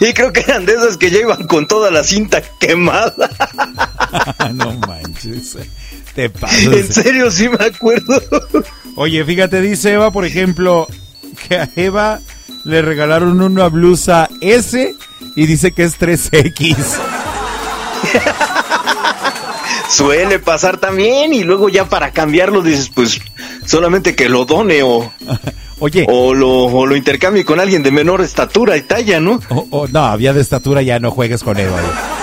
Y creo que eran de esas que ya iban con toda la cinta quemada. no manches. Te pasas. En serio, sí me acuerdo. Oye, fíjate, dice Eva, por ejemplo, que a Eva le regalaron una blusa S y dice que es 3X. Suele pasar también y luego ya para cambiarlo dices, pues solamente que lo done o, Oye. o, lo, o lo intercambie con alguien de menor estatura y talla, ¿no? Oh, oh, no, había de estatura, ya no juegues con Eva.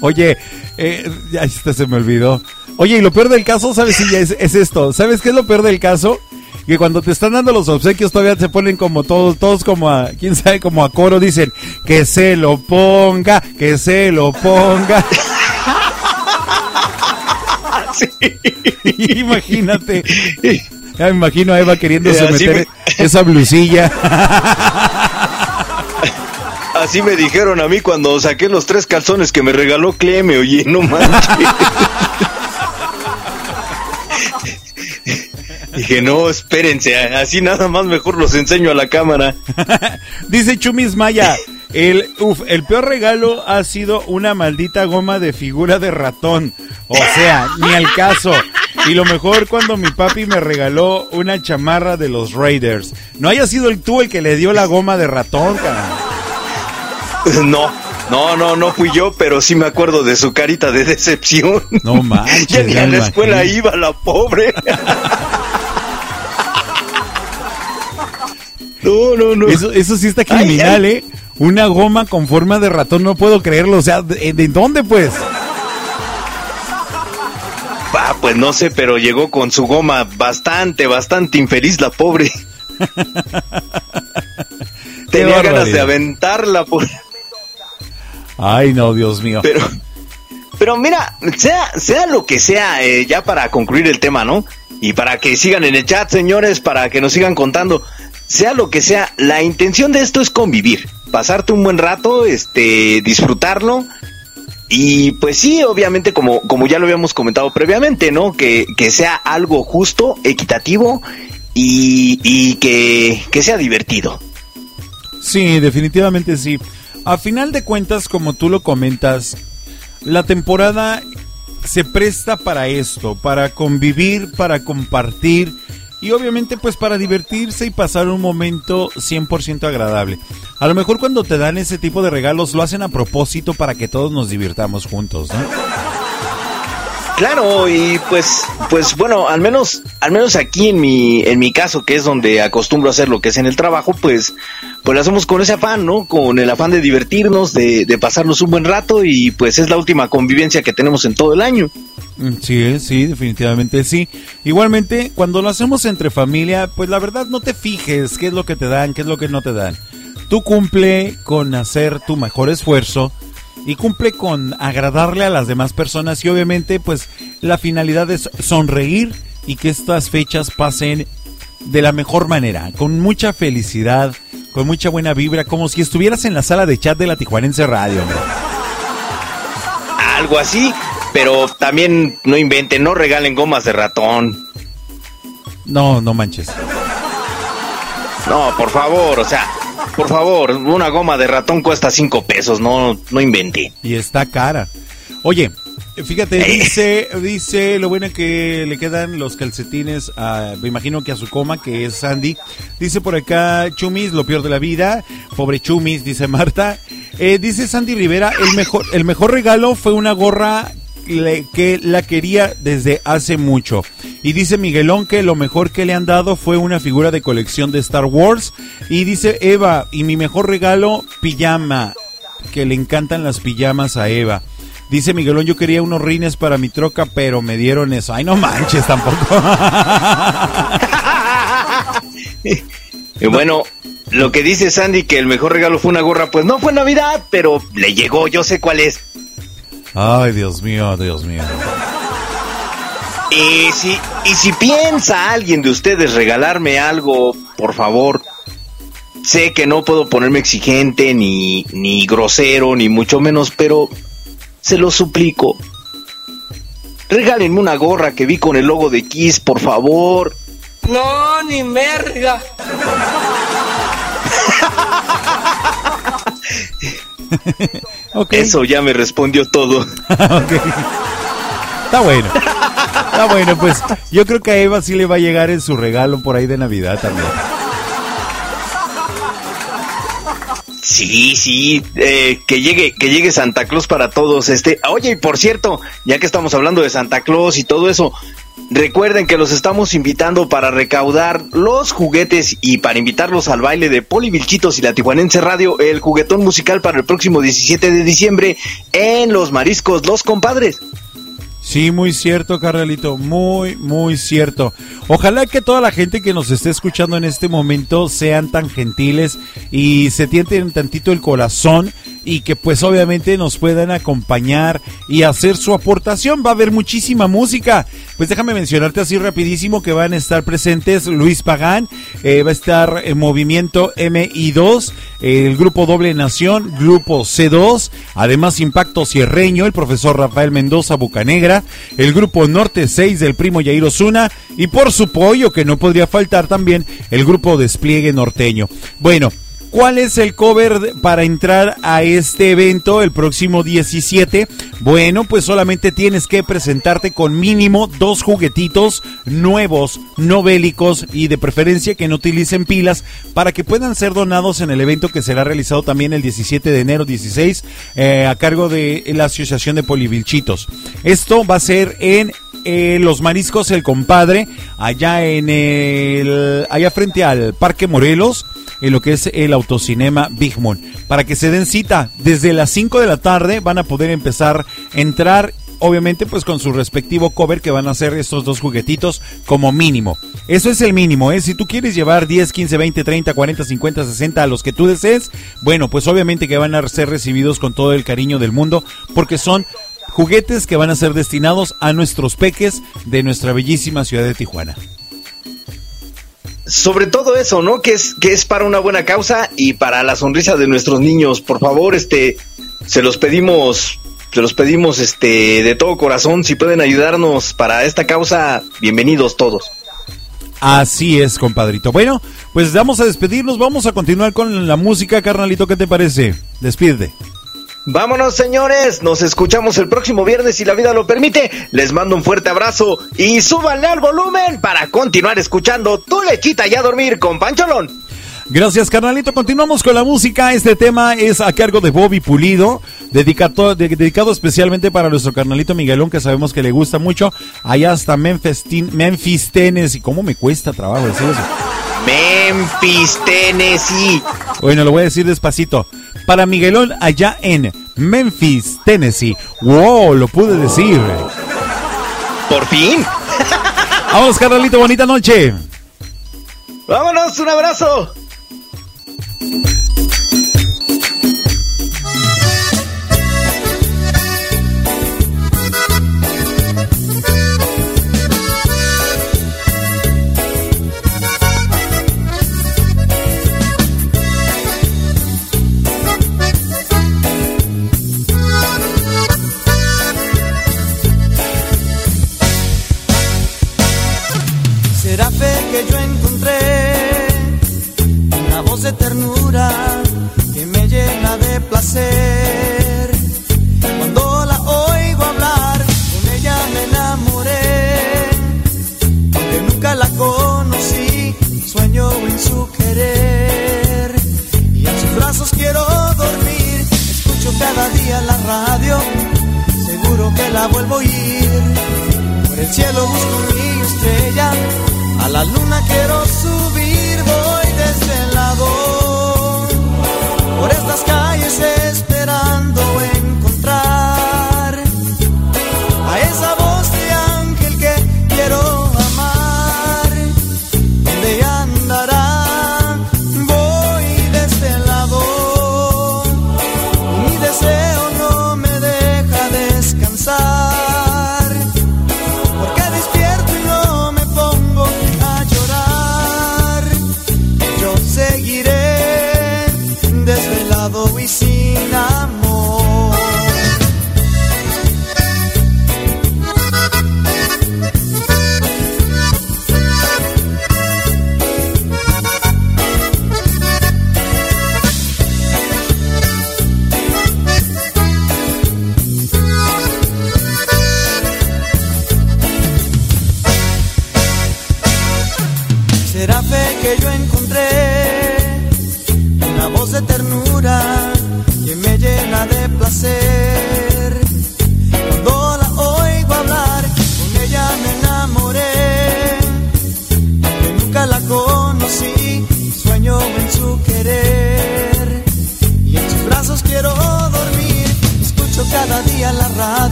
Oye, eh, ya este se me olvidó. Oye, y lo peor del caso, ¿sabes si es, es esto? ¿Sabes qué es lo peor del caso? Que cuando te están dando los obsequios todavía se ponen como todos, todos como a, quién sabe, como a coro, dicen, que se lo ponga, que se lo ponga. Imagínate. Ya me imagino a Eva queriéndose Eh, meter esa blusilla. Así me dijeron a mí cuando saqué los tres calzones que me regaló Cleme, oye, no manches. Dije, no, espérense, así nada más mejor los enseño a la cámara. Dice Chumis Maya, el, uf, el peor regalo ha sido una maldita goma de figura de ratón. O sea, ni al caso. Y lo mejor cuando mi papi me regaló una chamarra de los Raiders. No haya sido el tú el que le dio la goma de ratón, cara. No, No, no, no fui yo, pero sí me acuerdo de su carita de decepción. No manches. ya ni a la escuela iba la pobre. No, no, no. Eso, eso sí está criminal, ¿eh? Una goma con forma de ratón, no puedo creerlo. O sea, ¿de, de dónde pues? Ah, pues no sé, pero llegó con su goma bastante, bastante infeliz la pobre. Tenía ganas de aventarla por... Ay, no, Dios mío. Pero, pero mira, sea, sea lo que sea, eh, ya para concluir el tema, ¿no? Y para que sigan en el chat, señores, para que nos sigan contando, sea lo que sea, la intención de esto es convivir, pasarte un buen rato, este, disfrutarlo. Y pues sí, obviamente, como, como ya lo habíamos comentado previamente, ¿no? Que, que sea algo justo, equitativo y, y que, que sea divertido. Sí, definitivamente sí. A final de cuentas, como tú lo comentas, la temporada se presta para esto, para convivir, para compartir y obviamente pues para divertirse y pasar un momento 100% agradable. A lo mejor cuando te dan ese tipo de regalos lo hacen a propósito para que todos nos divirtamos juntos, ¿no? Claro, y pues, pues bueno, al menos, al menos aquí en mi, en mi caso, que es donde acostumbro a hacer lo que es en el trabajo, pues, pues lo hacemos con ese afán, ¿no? Con el afán de divertirnos, de, de pasarnos un buen rato y pues es la última convivencia que tenemos en todo el año. Mm, Sí, sí, definitivamente sí. Igualmente, cuando lo hacemos entre familia, pues la verdad no te fijes qué es lo que te dan, qué es lo que no te dan. Tú cumple con hacer tu mejor esfuerzo y cumple con agradarle a las demás personas y obviamente pues la finalidad es sonreír y que estas fechas pasen de la mejor manera, con mucha felicidad, con mucha buena vibra, como si estuvieras en la sala de chat de la Tijuanense Radio. Algo así, pero también no inventen, no regalen gomas de ratón. No, no manches. No, por favor, o sea, por favor, una goma de ratón cuesta cinco pesos, no, no invente. Y está cara. Oye, fíjate, dice, dice lo bueno que le quedan los calcetines a, me imagino que a su coma, que es Sandy. Dice por acá, Chumis, lo peor de la vida. Pobre Chumis, dice Marta. Eh, dice Sandy Rivera, el mejor, el mejor regalo fue una gorra que la quería desde hace mucho. Y dice Miguelón que lo mejor que le han dado fue una figura de colección de Star Wars. Y dice Eva, y mi mejor regalo, pijama, que le encantan las pijamas a Eva. Dice Miguelón, yo quería unos rines para mi troca, pero me dieron eso. Ay, no manches tampoco. Y bueno, lo que dice Sandy que el mejor regalo fue una gorra, pues no fue Navidad, pero le llegó, yo sé cuál es. Ay, Dios mío, Dios mío. Y si, y si piensa alguien de ustedes regalarme algo, por favor, sé que no puedo ponerme exigente, ni, ni grosero, ni mucho menos, pero se lo suplico. Regálenme una gorra que vi con el logo de Kiss, por favor. No, ni merga. Eso ya me respondió todo. Está bueno. Está bueno, pues yo creo que a Eva sí le va a llegar en su regalo por ahí de Navidad también. Sí, sí, eh, que llegue, que llegue Santa Claus para todos. Este, oye, y por cierto, ya que estamos hablando de Santa Claus y todo eso, recuerden que los estamos invitando para recaudar los juguetes y para invitarlos al baile de Poli Vilchitos y la Tijuanense Radio, el juguetón musical para el próximo 17 de diciembre en Los Mariscos Los Compadres. Sí, muy cierto, carnalito, muy, muy cierto. Ojalá que toda la gente que nos esté escuchando en este momento sean tan gentiles y se tienten tantito el corazón y que pues obviamente nos puedan acompañar y hacer su aportación. Va a haber muchísima música. Pues déjame mencionarte así rapidísimo que van a estar presentes Luis Pagán, eh, va a estar en Movimiento MI2, eh, el Grupo Doble Nación, Grupo C2, además Impacto Cierreño, el profesor Rafael Mendoza Bucanegra, el Grupo Norte 6 del primo Yair Osuna y por su pollo que no podría faltar también el Grupo Despliegue Norteño. Bueno, ¿Cuál es el cover para entrar a este evento el próximo 17? Bueno, pues solamente tienes que presentarte con mínimo dos juguetitos nuevos, no bélicos y de preferencia que no utilicen pilas para que puedan ser donados en el evento que será realizado también el 17 de enero 16 eh, a cargo de la Asociación de Polivilchitos. Esto va a ser en eh, Los Mariscos El Compadre, allá en el, allá frente al Parque Morelos, en lo que es el autocinema Big Moon. Para que se den cita, desde las 5 de la tarde van a poder empezar a entrar. Obviamente, pues con su respectivo cover que van a hacer estos dos juguetitos como mínimo. Eso es el mínimo, ¿eh? Si tú quieres llevar 10, 15, 20, 30, 40, 50, 60 a los que tú desees, bueno, pues obviamente que van a ser recibidos con todo el cariño del mundo, porque son juguetes que van a ser destinados a nuestros peques de nuestra bellísima ciudad de Tijuana. Sobre todo eso, ¿no? Que es, que es para una buena causa y para la sonrisa de nuestros niños. Por favor, este, se los pedimos, se los pedimos, este, de todo corazón. Si pueden ayudarnos para esta causa, bienvenidos todos. Así es, compadrito. Bueno, pues vamos a despedirnos, vamos a continuar con la música, carnalito, ¿qué te parece? Despídete. Vámonos, señores. Nos escuchamos el próximo viernes si la vida lo permite. Les mando un fuerte abrazo y súbanle al volumen para continuar escuchando Tu Lechita y a dormir con Pancholón. Gracias, carnalito. Continuamos con la música. Este tema es a cargo de Bobby Pulido, dedicado, de- dedicado especialmente para nuestro carnalito Miguelón, que sabemos que le gusta mucho. Allá hasta Memphis, Memphis Tennessee. ¿Cómo me cuesta trabajo decir eso? Memphis, Tennessee. Bueno, lo voy a decir despacito. Para Miguelón, allá en Memphis, Tennessee. ¡Wow! Lo pude decir. Por fin. Vamos, carnalito. Bonita noche. Vámonos, un abrazo. De ternura que me llena de placer. Cuando la oigo hablar, con ella me enamoré. Aunque nunca la conocí, sueño en su querer. Y en sus brazos quiero dormir. Escucho cada día la radio, seguro que la vuelvo a oír. Por el cielo busco mi estrella, a la luna quiero subir, voy desvelado. Por estas calles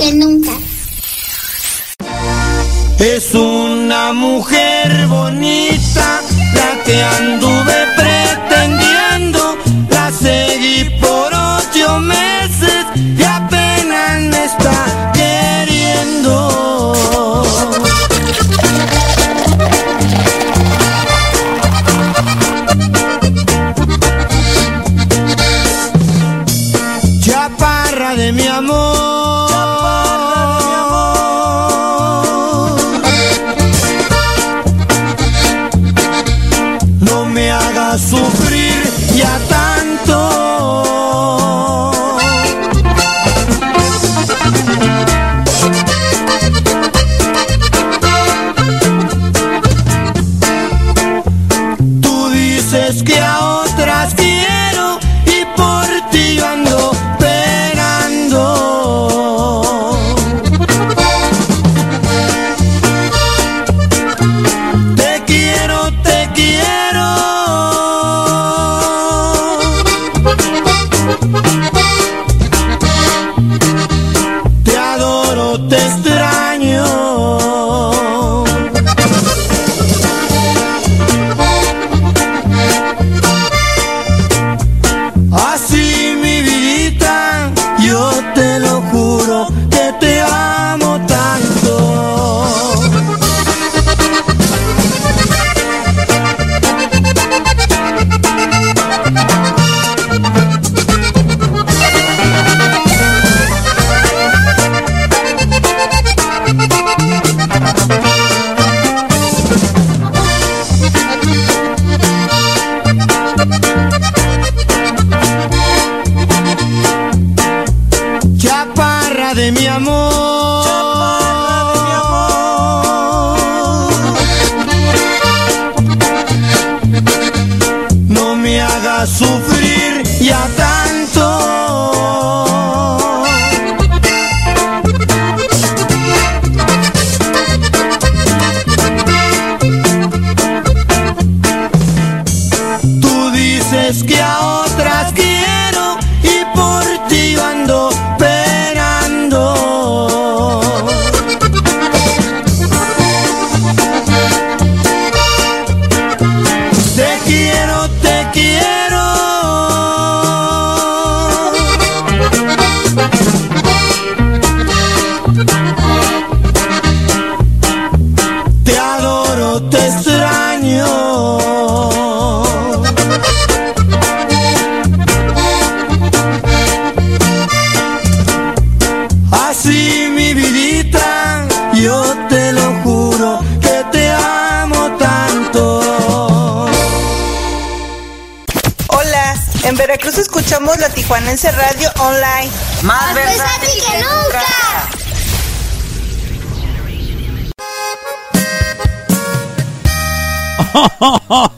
que nunca.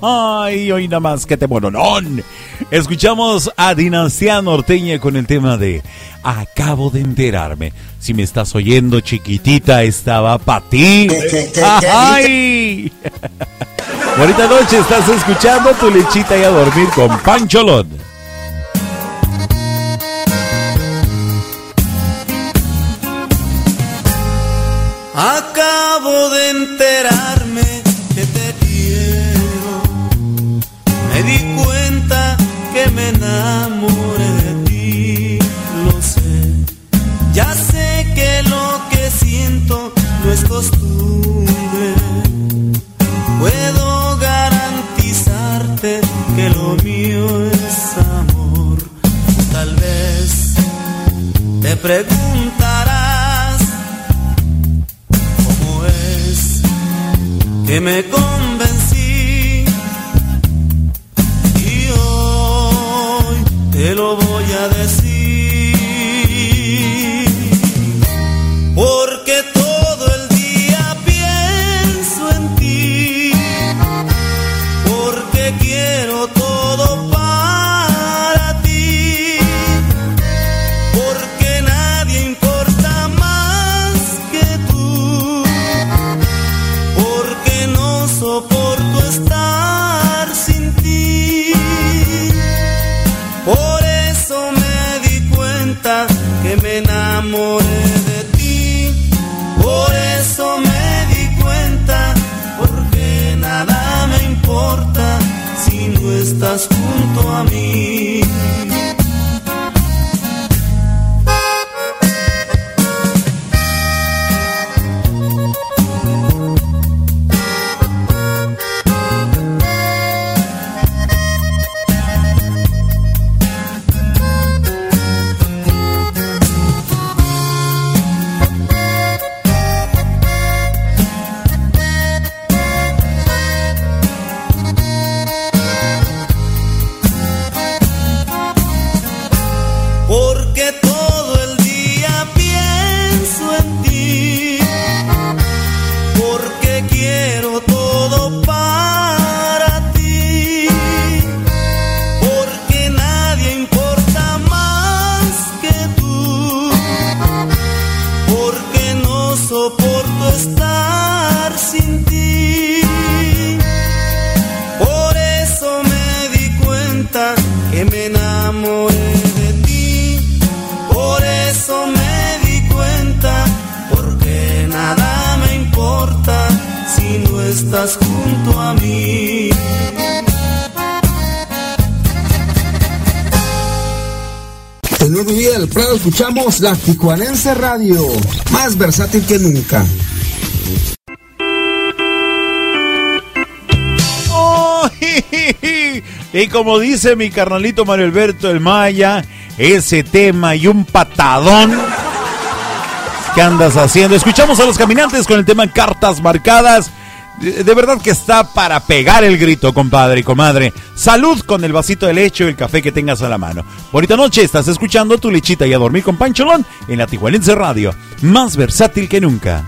Ay, hoy nada más que te bononón. Escuchamos a Dinastía Norteña con el tema de Acabo de enterarme. Si me estás oyendo, chiquitita, estaba para ti. ¡Ay! Bonita noche, estás escuchando tu lechita y a dormir con Pancholón. Acabo de enterarme Me di cuenta que me enamoré de ti. Lo sé. Ya sé que lo que siento no es costumbre. Puedo garantizarte que lo mío es amor. Tal vez te preguntarás cómo es que me Te lo voy la Tijuanense Radio, más versátil que nunca. Y como dice mi carnalito Mario Alberto el Maya, ese tema y un patadón. ¿Qué andas haciendo? Escuchamos a los caminantes con el tema Cartas Marcadas. De, verdad que está para pegar el grito, compadre y comadre. Salud con el vasito de leche o el café que tengas a la mano. Bonita noche, estás escuchando tu lechita y a dormir con Pancholón en la Tijuanense Radio. Más versátil que nunca.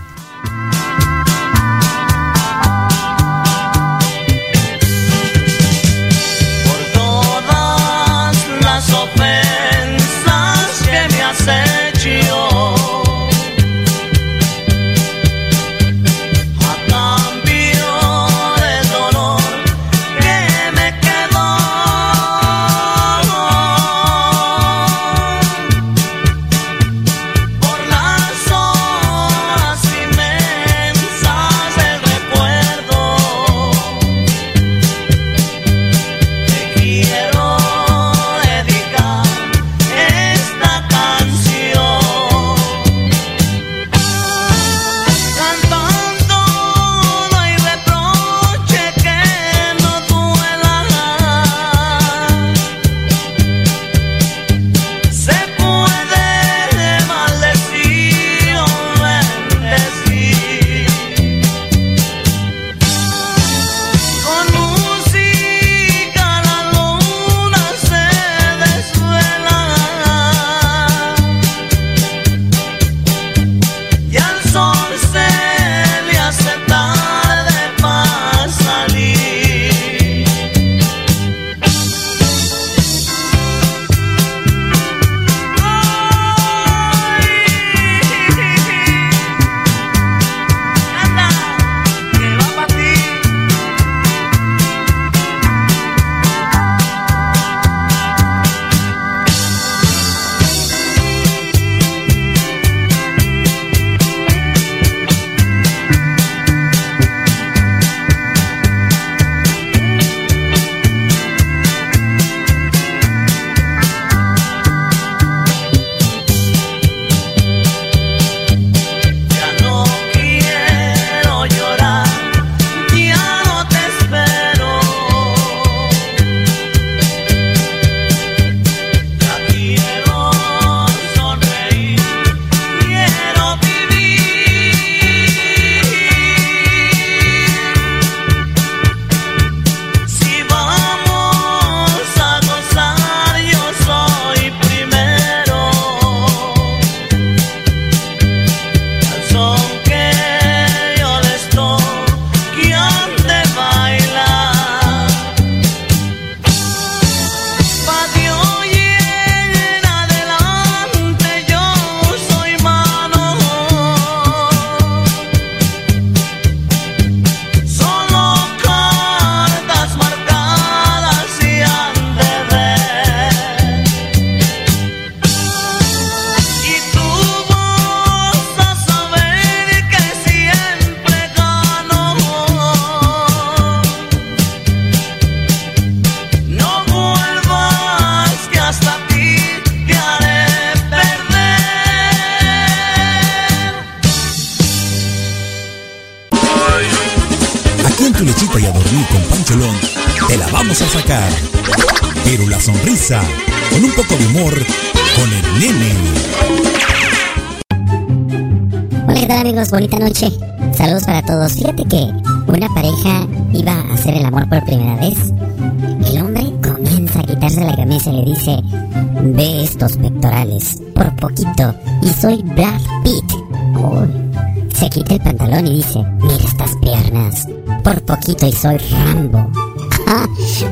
Soy Rambo.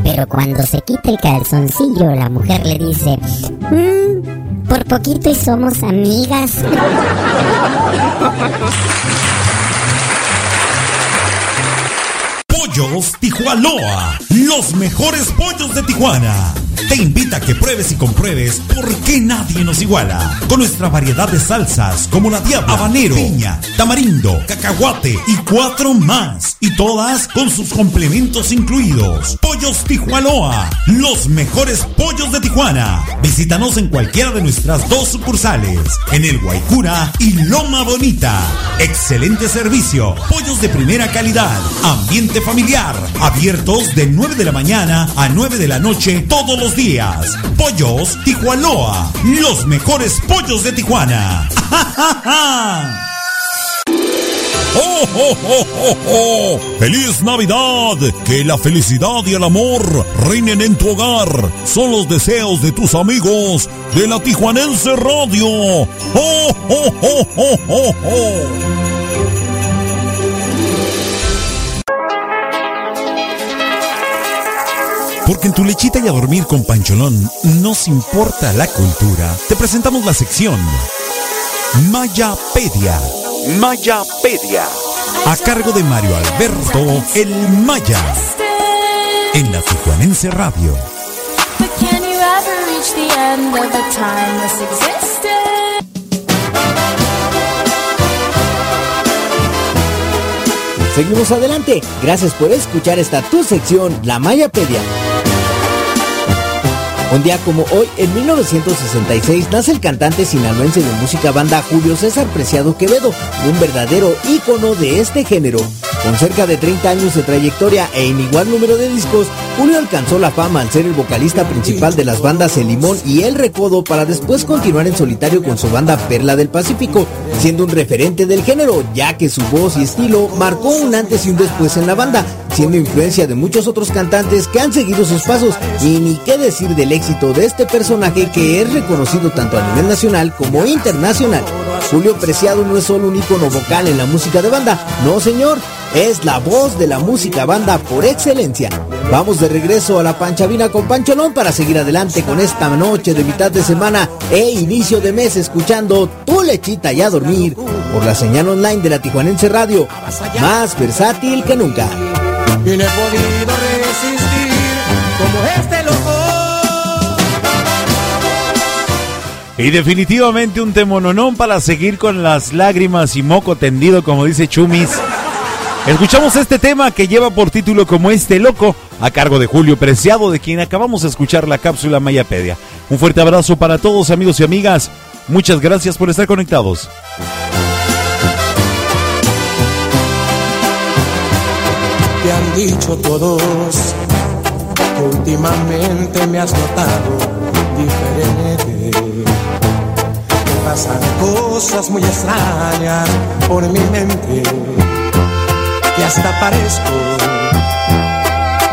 Pero cuando se quita el calzoncillo, la mujer le dice, "Mm, por poquito y somos amigas. Pollos Tijuanoa, los mejores pollos de Tijuana. Te invita a que pruebes y compruebes por qué nadie nos iguala. Con nuestra variedad de salsas como la diabla, habanero, piña, tamarindo, cacahuate y cuatro más. Y todas con sus complementos incluidos. Pollos Tijuanoa, los mejores pollos de Tijuana. Visítanos en cualquiera de nuestras dos sucursales, en el Guaycura y Loma Bonita. Excelente servicio, pollos de primera calidad, ambiente familiar, abiertos de 9 de la mañana a 9 de la noche todos los días. Pollos Tijuanoa, los mejores pollos de Tijuana. ¡Oh, oh, oh, oh, oh! ¡Feliz Navidad! Que la felicidad y el amor reinen en tu hogar. Son los deseos de tus amigos de la Tijuanense Radio. ¡Oh, oh, oh, oh, oh, oh! Porque en tu lechita y a dormir con Pancholón nos importa la cultura. Te presentamos la sección Mayapedia. Mayapedia. A cargo de Mario Alberto El Maya. En la Tijuanense Radio. Seguimos adelante. Gracias por escuchar esta tu sección, La Mayapedia. Un día como hoy, en 1966, nace el cantante sinaloense de música banda Julio César Preciado Quevedo, un verdadero ícono de este género. Con cerca de 30 años de trayectoria e inigual número de discos, Julio alcanzó la fama al ser el vocalista principal de las bandas El Limón y El Recodo para después continuar en solitario con su banda Perla del Pacífico, siendo un referente del género, ya que su voz y estilo marcó un antes y un después en la banda, siendo influencia de muchos otros cantantes que han seguido sus pasos, y ni qué decir del éxito de este personaje que es reconocido tanto a nivel nacional como internacional. Julio Preciado no es solo un ícono vocal en la música de banda, no señor, es la voz de la música banda por excelencia. Vamos de regreso a la Panchavina con Pancholón para seguir adelante con esta noche de mitad de semana e inicio de mes escuchando Tu Lechita y a Dormir por la señal online de la Tijuanense Radio, más versátil que nunca. y no he podido resistir como este loco. Y definitivamente un temononón para seguir con las lágrimas y moco tendido, como dice Chumis. Escuchamos este tema que lleva por título como Este Loco, a cargo de Julio Preciado, de quien acabamos de escuchar la cápsula Mayapedia. Un fuerte abrazo para todos amigos y amigas. Muchas gracias por estar conectados. Te han dicho todos que últimamente me has notado diferente. Me pasan cosas muy extrañas por mi mente que hasta parezco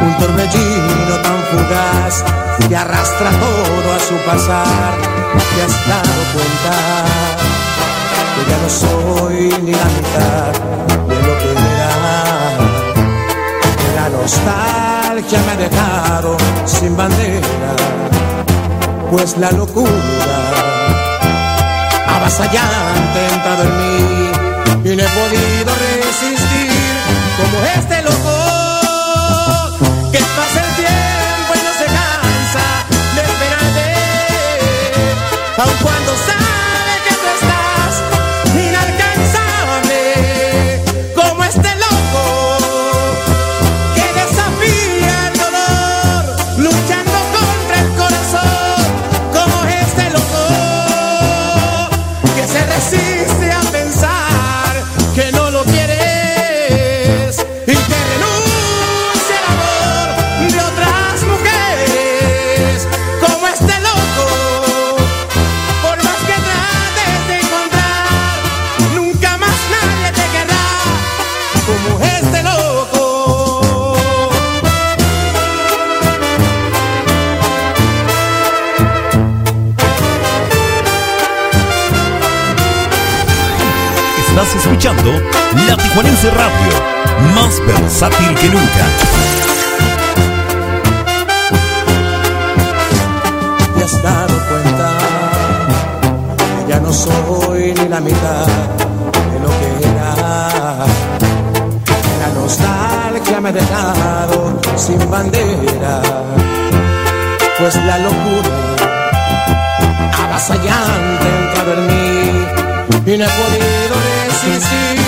un torbellino tan fugaz que arrastra todo a su pasar. Te has dado cuenta que ya no soy ni la mitad de lo que era. La nostalgia me ha dejado sin bandera, pues la locura avasallante ha entrado en mí y no he podido como este Estás escuchando La Tijuanense Radio, más versátil que nunca. ¿Te has dado cuenta? Que ya no soy ni la mitad de lo que era. La nostalgia me ha dejado sin bandera, pues la locura avasallante entrado en mí y no he podido resistir como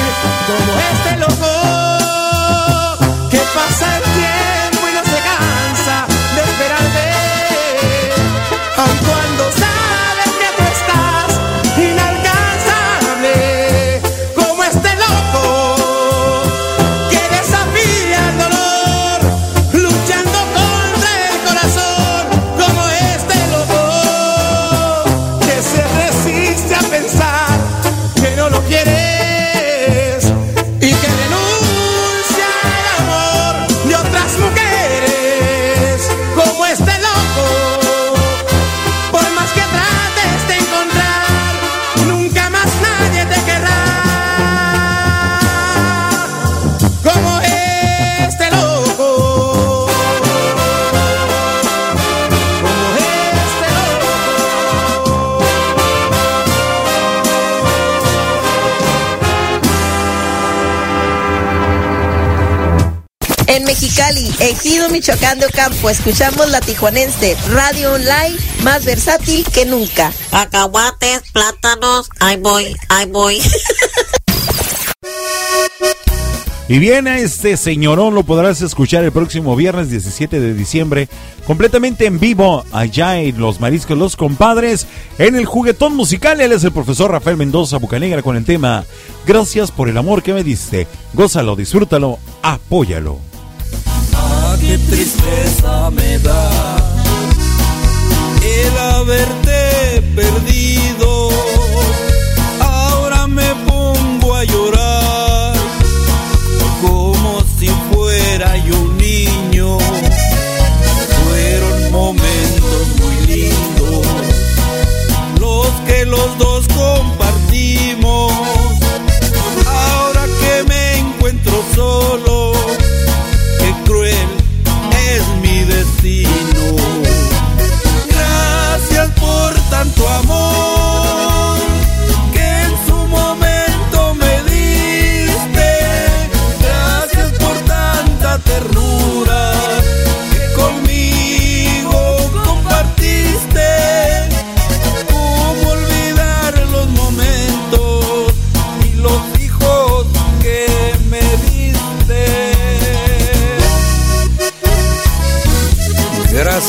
Ejido Michoacán de Ocampo, escuchamos la tijuanense, radio online más versátil que nunca. Cacahuates, plátanos, ahí voy, ahí voy. Y bien, a este señorón lo podrás escuchar el próximo viernes 17 de diciembre, completamente en vivo, allá en Los Mariscos Los Compadres, en el juguetón musical. Él es el profesor Rafael Mendoza Bucanegra con el tema Gracias por el amor que me diste. Gózalo, disfrútalo, apóyalo. Tristeza me da el haberte perdido.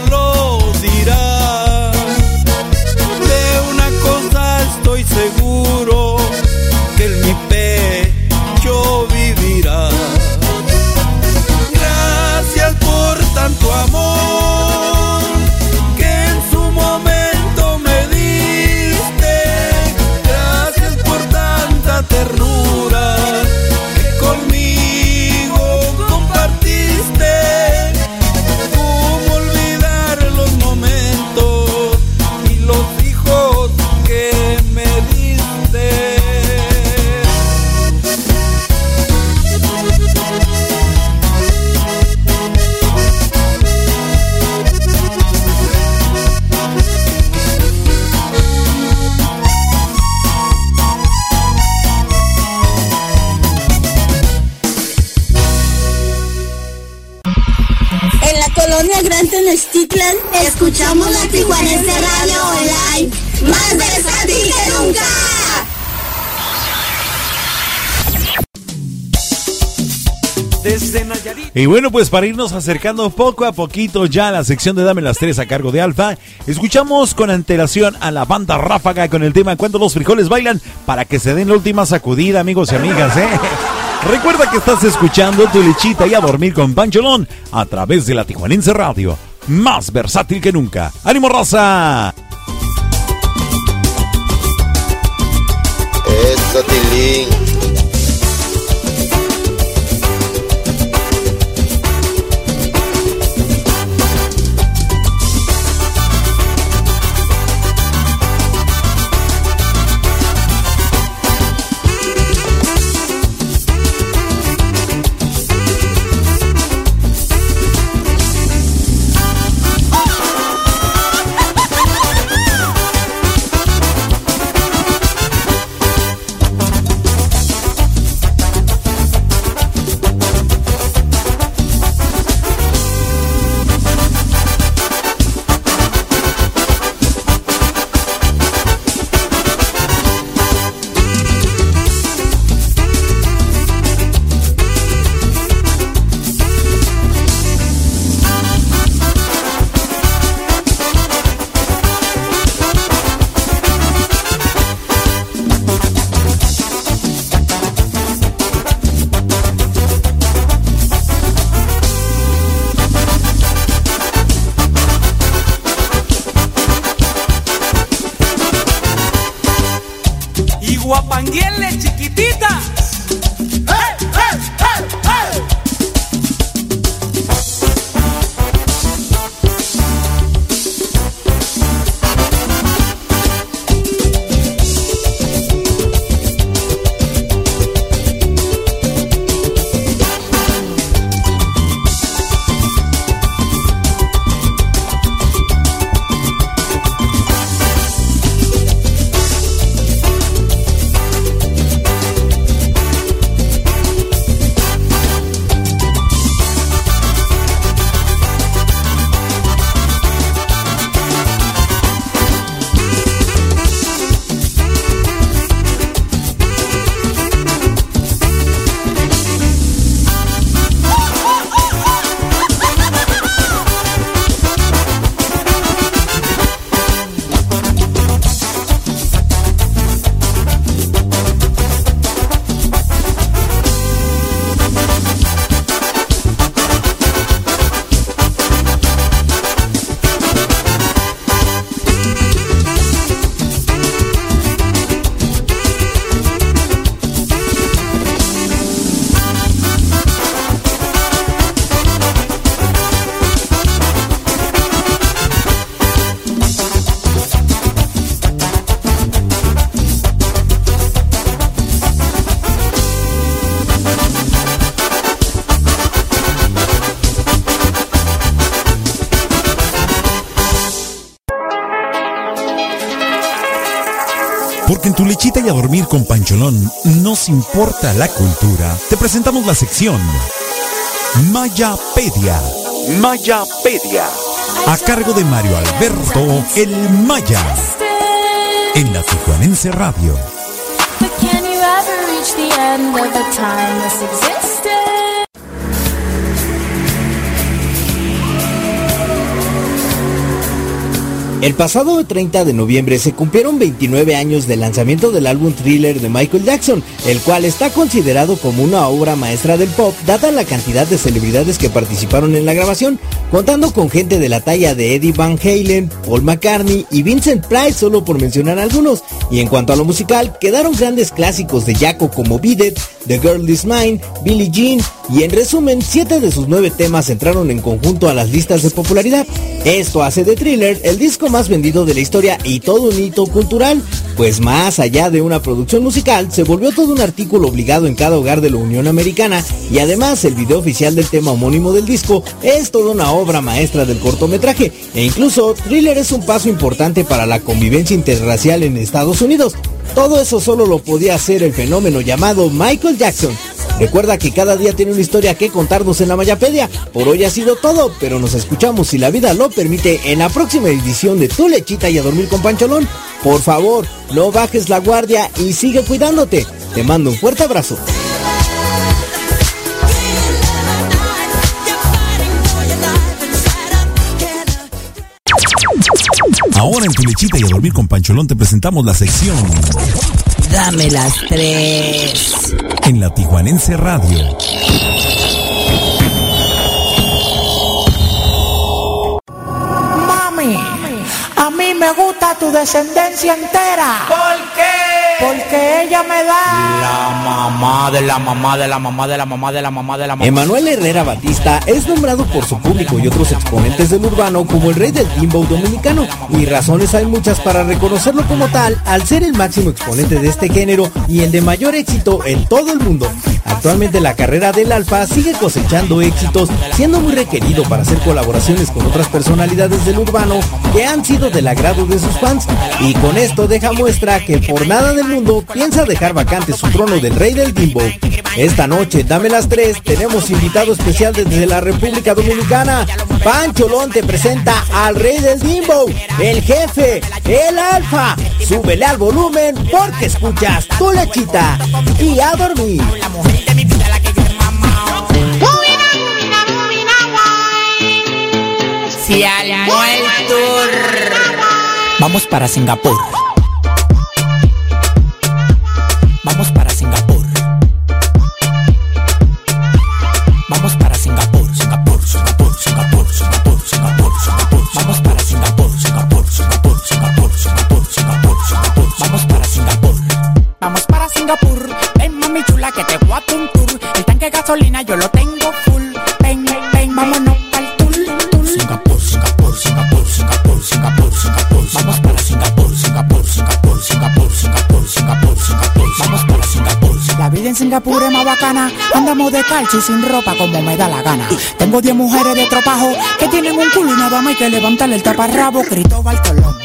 tiempo Y bueno, pues para irnos acercando poco a poquito ya a la sección de Dame las Tres a cargo de Alfa, escuchamos con antelación a la banda Ráfaga con el tema Cuando los frijoles bailan para que se den la última sacudida, amigos y amigas, ¿eh? Recuerda que estás escuchando tu lechita y a dormir con Pancholón a través de la Tijuanense Radio. Más versátil que nunca. ¡Ánimo, raza! Eso. A dormir con Pancholón nos importa la cultura. Te presentamos la sección Mayapedia. Mayapedia. A cargo de Mario Alberto El Maya. En la Tijuanense Radio. El pasado 30 de noviembre se cumplieron 29 años del lanzamiento del álbum Thriller de Michael Jackson, el cual está considerado como una obra maestra del pop dada la cantidad de celebridades que participaron en la grabación, contando con gente de la talla de Eddie Van Halen, Paul McCartney y Vincent Price solo por mencionar algunos. Y en cuanto a lo musical, quedaron grandes clásicos de Jaco como Beat The Girl Is Mine, Billie Jean y en resumen, 7 de sus 9 temas entraron en conjunto a las listas de popularidad. Esto hace de Thriller el disco más vendido de la historia y todo un hito cultural, pues más allá de una producción musical, se volvió todo un artículo obligado en cada hogar de la Unión Americana y además el video oficial del tema homónimo del disco es toda una obra maestra del cortometraje e incluso Thriller es un paso importante para la convivencia interracial en Estados Unidos. Todo eso solo lo podía hacer el fenómeno llamado Michael Jackson. Recuerda que cada día tiene una historia que contarnos en la Mayapedia. Por hoy ha sido todo, pero nos escuchamos si la vida lo permite en la próxima edición de Tu Lechita y a dormir con Pancholón. Por favor, no bajes la guardia y sigue cuidándote. Te mando un fuerte abrazo. Ahora en tu lechita y a dormir con Pancholón te presentamos la sección. Dame las tres en la Tijuanense Radio. Mami, a mí me gusta tu descendencia entera. ¿Por qué? Porque ella me da. La mamá de la mamá de la mamá de la mamá de la mamá de la mamá. Emanuel Herrera Batista es nombrado por su público y otros exponentes del urbano como el rey del dembow dominicano. Y razones hay muchas para reconocerlo como tal, al ser el máximo exponente de este género y el de mayor éxito en todo el mundo. Actualmente la carrera del Alfa sigue cosechando éxitos, siendo muy requerido para hacer colaboraciones con otras personalidades del urbano que han sido del agrado de sus fans. Y con esto deja muestra que por nada del mundo piensa dejar vacante su trono del rey del bimbo. Esta noche, dame las tres, tenemos invitado especial desde la República Dominicana. Pancholón te presenta al rey del bimbo, el jefe, el alfa. Súbele al volumen porque escuchas tu lechita y a dormir. Si tour. Vamos para Singapur. Gasolina yo lo tengo full. Ven, ven, vámonos pa'l tour. tour. Singapur, Singapur, Singapur, Singapur, Singapur, Singapur. Vamos para Singapur, Singapur, Singapur, Singapur, Singapur, Singapur, Singapur. Vamos para Singapur. La vida en Singapur es más bacana. Andamos de calcio y sin ropa como me da la gana. Tengo 10 mujeres de tropajo que tienen un culo y nada más hay que levantarle el taparrabo. Cristóbal Colón.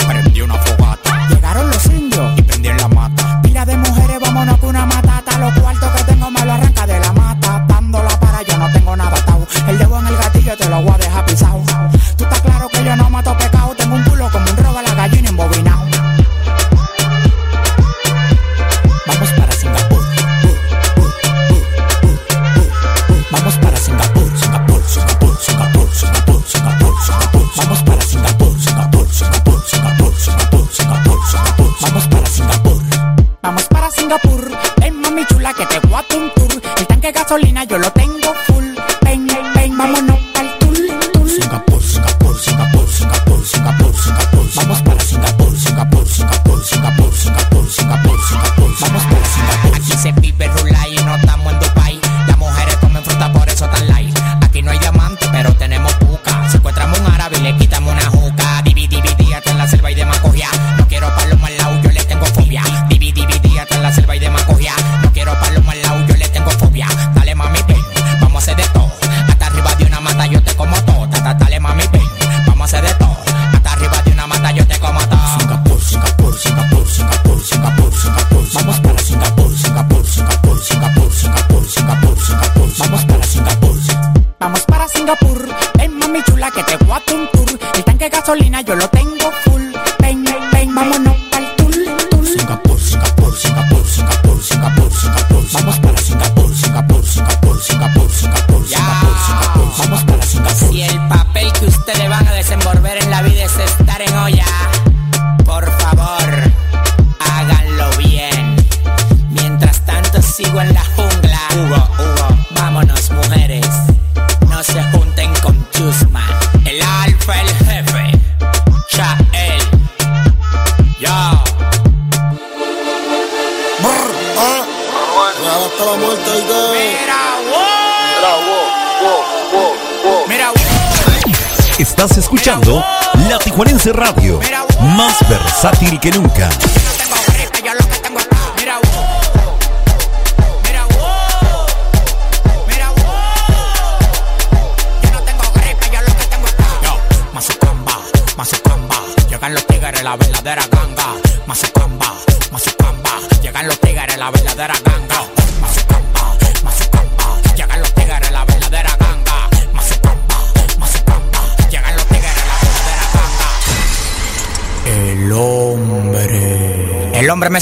Que nunca.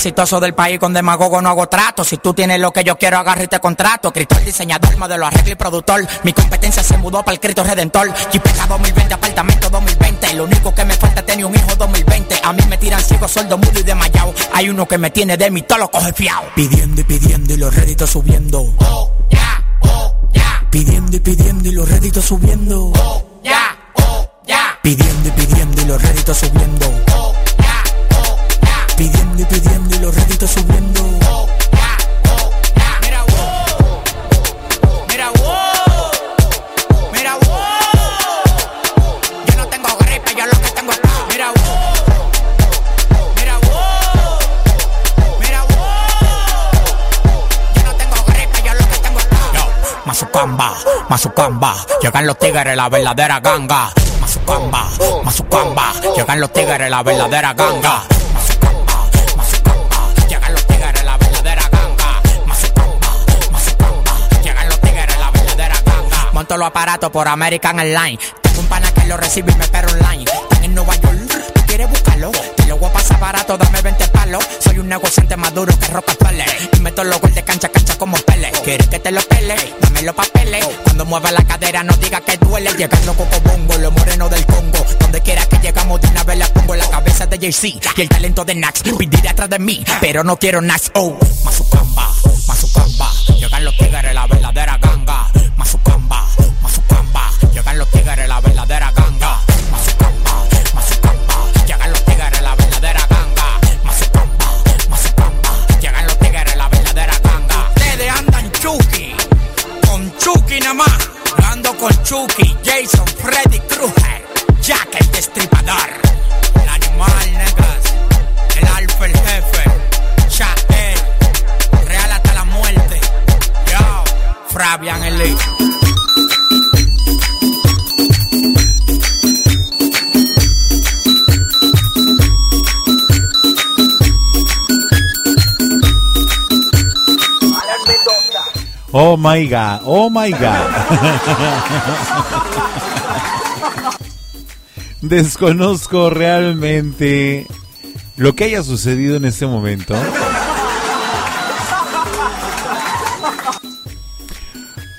Exitoso del país con demagogo no hago trato. Si tú tienes lo que yo quiero, agarre este contrato. Escritor, diseñador, modelo, arreglo y productor. Mi competencia se mudó para el Cristo Redentor. Jipeta 2020, apartamento 2020. Lo único que me falta es tener un hijo 2020. A mí me tiran ciego, sordo, mudo y desmayado. Hay uno que me tiene de mí, todo lo coge fiao. Pidiendo y pidiendo y los réditos subiendo. Oh, ya, oh, ya. Pidiendo y pidiendo y los réditos subiendo. Oh, llegan los tigres, la verdadera ganga. Mazucamba, Mazucamba, llegan los tigres, la verdadera ganga. Llegan los tigres, la verdadera ganga. Llegan los tigres, la verdadera ganga. Monto los aparatos por American Airlines. Tengo un pana que lo recibe y me espera online. Están en Nueva York. Barato, dame 20 palos. Soy un negociante más duro que Rockefeller. Y meto los goles de cancha a cancha como pele. ¿Quieres que te lo pele? Dame los papeles. Cuando mueva la cadera, no diga que duele. Llegando coco bongo, los morenos del Congo. Donde quiera que llegamos, de una vez la pongo la cabeza de JC. Y el talento de Nax, pediré atrás de mí. Pero no quiero Nax, oh. Mazucamba, Mazucamba. Llegan los tigres, la verdadera ganga. Mazucamba, Mazucamba. Llegan los tigres, la verdadera ganga. Oh my god, oh my god. Desconozco realmente lo que haya sucedido en este momento.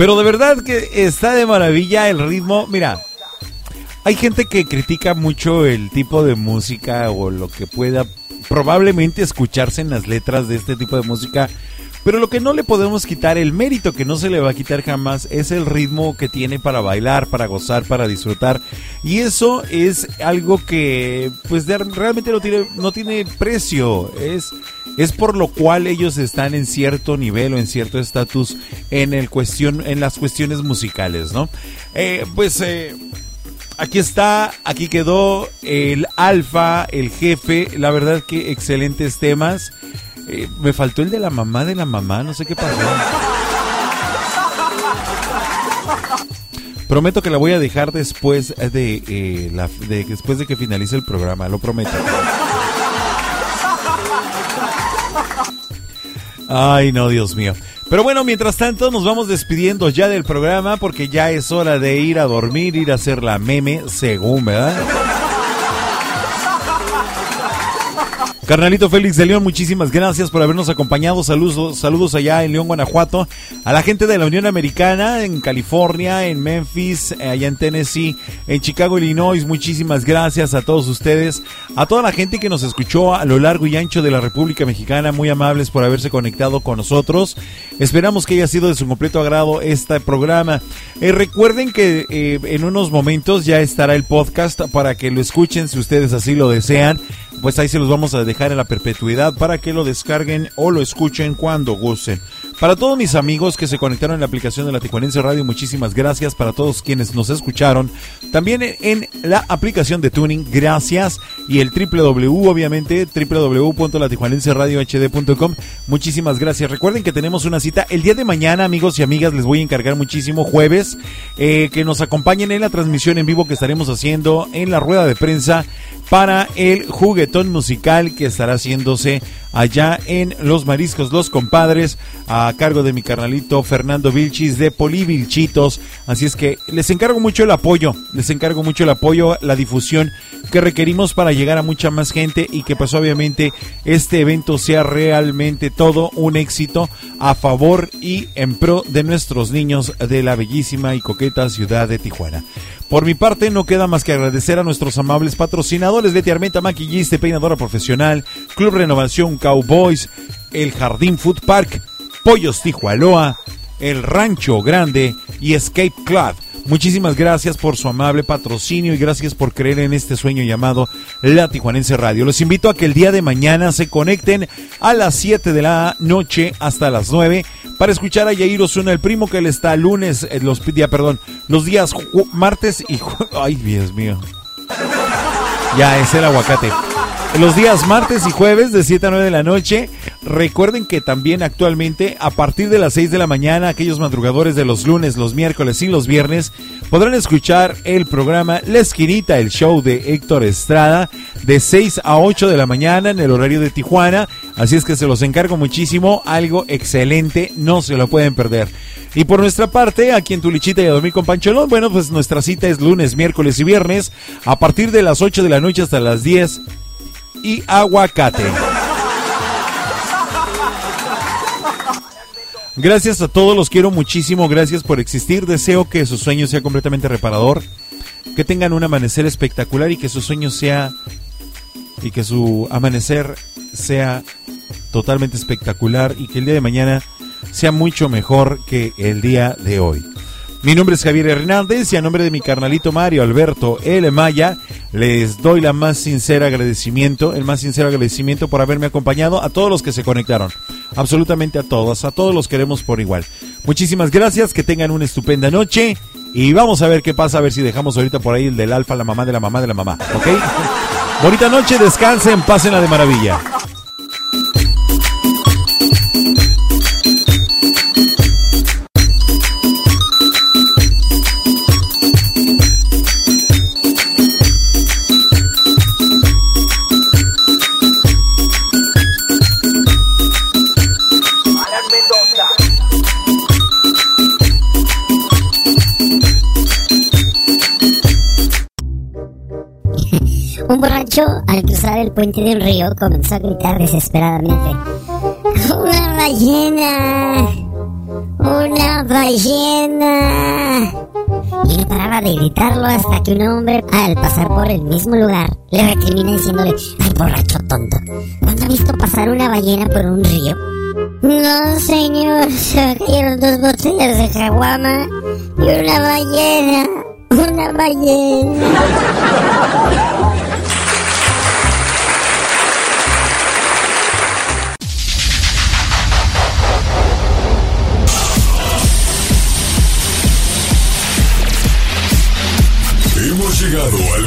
Pero de verdad que está de maravilla el ritmo. Mira, hay gente que critica mucho el tipo de música o lo que pueda probablemente escucharse en las letras de este tipo de música. Pero lo que no le podemos quitar, el mérito que no se le va a quitar jamás, es el ritmo que tiene para bailar, para gozar, para disfrutar. Y eso es algo que pues realmente no tiene, no tiene precio. Es, es por lo cual ellos están en cierto nivel o en cierto estatus en, el cuestión, en las cuestiones musicales, ¿no? Eh, pues... eh, Aquí está, aquí quedó el alfa, el jefe, la verdad que excelentes temas. Eh, me faltó el de la mamá de la mamá, no sé qué pasó. Prometo que la voy a dejar después de, de después de que finalice el programa, lo prometo. Ay, no, Dios mío. Pero bueno, mientras tanto nos vamos despidiendo ya del programa porque ya es hora de ir a dormir, ir a hacer la meme, según, ¿verdad? Carnalito Félix de León, muchísimas gracias por habernos acompañado. Saludos, saludos allá en León, Guanajuato. A la gente de la Unión Americana, en California, en Memphis, allá en Tennessee, en Chicago, Illinois. Muchísimas gracias a todos ustedes. A toda la gente que nos escuchó a lo largo y ancho de la República Mexicana, muy amables por haberse conectado con nosotros. Esperamos que haya sido de su completo agrado este programa. Eh, recuerden que eh, en unos momentos ya estará el podcast para que lo escuchen si ustedes así lo desean. Pues ahí se los vamos a dejar en la perpetuidad para que lo descarguen o lo escuchen cuando gusten. Para todos mis amigos que se conectaron en la aplicación de la Tijuanense Radio, muchísimas gracias. Para todos quienes nos escucharon, también en, la aplicación de Tuning, gracias. Y el www, obviamente, www.latijuanenseradiohd.com. Muchísimas gracias. Recuerden que tenemos una cita el día de mañana, amigos y amigas. Les voy a encargar muchísimo jueves eh, que nos acompañen en la transmisión en vivo que estaremos haciendo en la rueda de prensa para el juguetón musical que estará haciéndose allá en Los Mariscos Los Compadres, a cargo de mi carnalito Fernando Vilchis de Polivilchitos. Así es que les encargo mucho el apoyo, les encargo mucho el apoyo, la difusión que requerimos para llegar a mucha más gente y que pues obviamente este evento sea realmente todo un éxito a favor y en pro de nuestros niños de la bellísima y coqueta ciudad de Tijuana. Por mi parte, no queda más que agradecer a nuestros amables patrocinadores Leti Armenta, maquillista peinadora profesional, Club Renovación Cowboys, el Jardín Food Park, Pollos Tijualoa, el Rancho Grande y Escape Club. Muchísimas gracias por su amable patrocinio y gracias por creer en este sueño llamado La Tijuanense Radio. Los invito a que el día de mañana se conecten a las 7 de la noche hasta las 9 para escuchar a Yair Osuna, el primo que le está lunes, eh, los día, perdón, los días martes y ay Dios mío. Ya es el aguacate. Los días martes y jueves de 7 a 9 de la noche. Recuerden que también actualmente a partir de las 6 de la mañana, aquellos madrugadores de los lunes, los miércoles y los viernes podrán escuchar el programa La Esquinita, el show de Héctor Estrada, de 6 a 8 de la mañana en el horario de Tijuana. Así es que se los encargo muchísimo, algo excelente, no se lo pueden perder. Y por nuestra parte, aquí en Tulichita y a dormir con Pancholón, bueno, pues nuestra cita es lunes, miércoles y viernes a partir de las 8 de la noche hasta las 10 y aguacate. Gracias a todos, los quiero muchísimo, gracias por existir. Deseo que su sueño sea completamente reparador, que tengan un amanecer espectacular y que su sueño sea y que su amanecer sea totalmente espectacular y que el día de mañana sea mucho mejor que el día de hoy. Mi nombre es Javier Hernández y a nombre de mi carnalito Mario Alberto L. Maya les doy la más sincera agradecimiento, el más sincero agradecimiento por haberme acompañado a todos los que se conectaron, absolutamente a todos, a todos los queremos por igual. Muchísimas gracias, que tengan una estupenda noche y vamos a ver qué pasa, a ver si dejamos ahorita por ahí el del alfa, la mamá de la mamá de la mamá, ¿ok? Bonita noche, descansen, pásenla de maravilla. Un borracho, al cruzar el puente de un río, comenzó a gritar desesperadamente. ¡Una ballena! ¡Una ballena! Y no paraba de gritarlo hasta que un hombre, al pasar por el mismo lugar, le recrimina diciéndole, ¡ay, borracho tonto! ¿Cuándo ha visto pasar una ballena por un río? No, señor, se cayeron dos botellas de caguama y una ballena. Una ballena.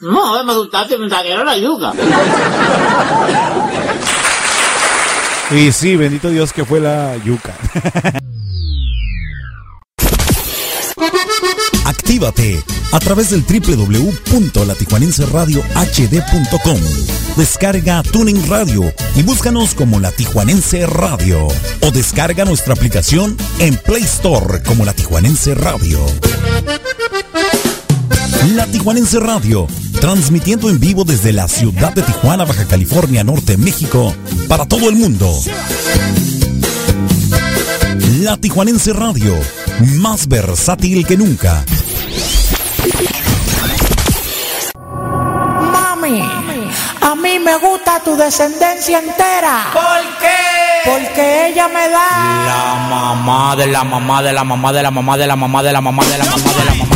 No, me gustaste, me era la yuca. Y sí, bendito Dios que fue la yuca. Actívate a través del www.latijuanenseradiohd.com. Descarga Tuning Radio y búscanos como La Tijuanense Radio. O descarga nuestra aplicación en Play Store como La Tijuanense Radio. La Tijuanense Radio, transmitiendo en vivo desde la ciudad de Tijuana, Baja California, Norte, México, para todo el mundo. La Tijuanense Radio, más versátil que nunca. Mami, a mí me gusta tu descendencia entera. ¿Por qué? Porque ella me da la mamá de la mamá de la mamá de la mamá de la mamá de la mamá de la mamá de la mamá.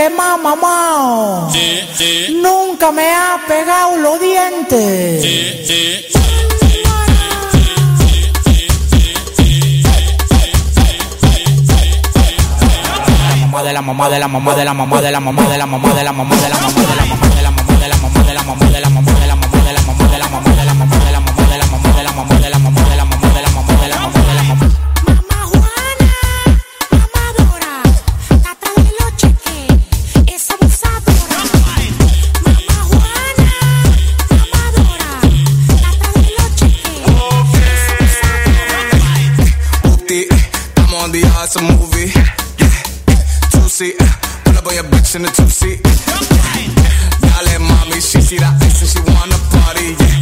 Que mamá, mamá nunca me ha pegado los dientes. mamá de la mamá de la mamá de la mamá de la mamá de la mamá de la mamá de la mamá de la mamá de la mamá de la mamá de la mamá de la mamá de la mamá bitch in the two seat. Dale mami, she see the ice and she wanna party. Yeah,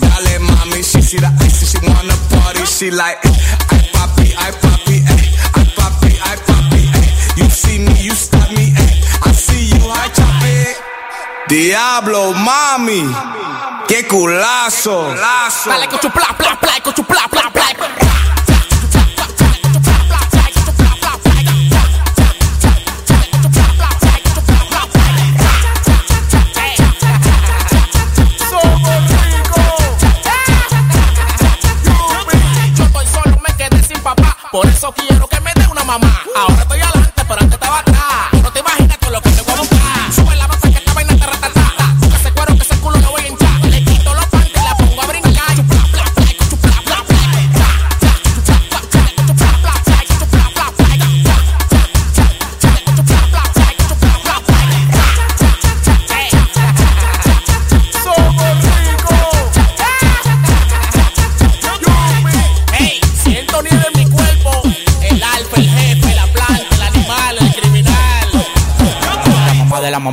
dale mami, she see the ice and she wanna party. She like, I papi, I papi, ay, I papi, eh. I papi. ay. Eh. You see me, you stop me, ay. I see you, I chop it. Diablo, mami, qué culazo. Dale con tu pla pla pla con tu pla pla.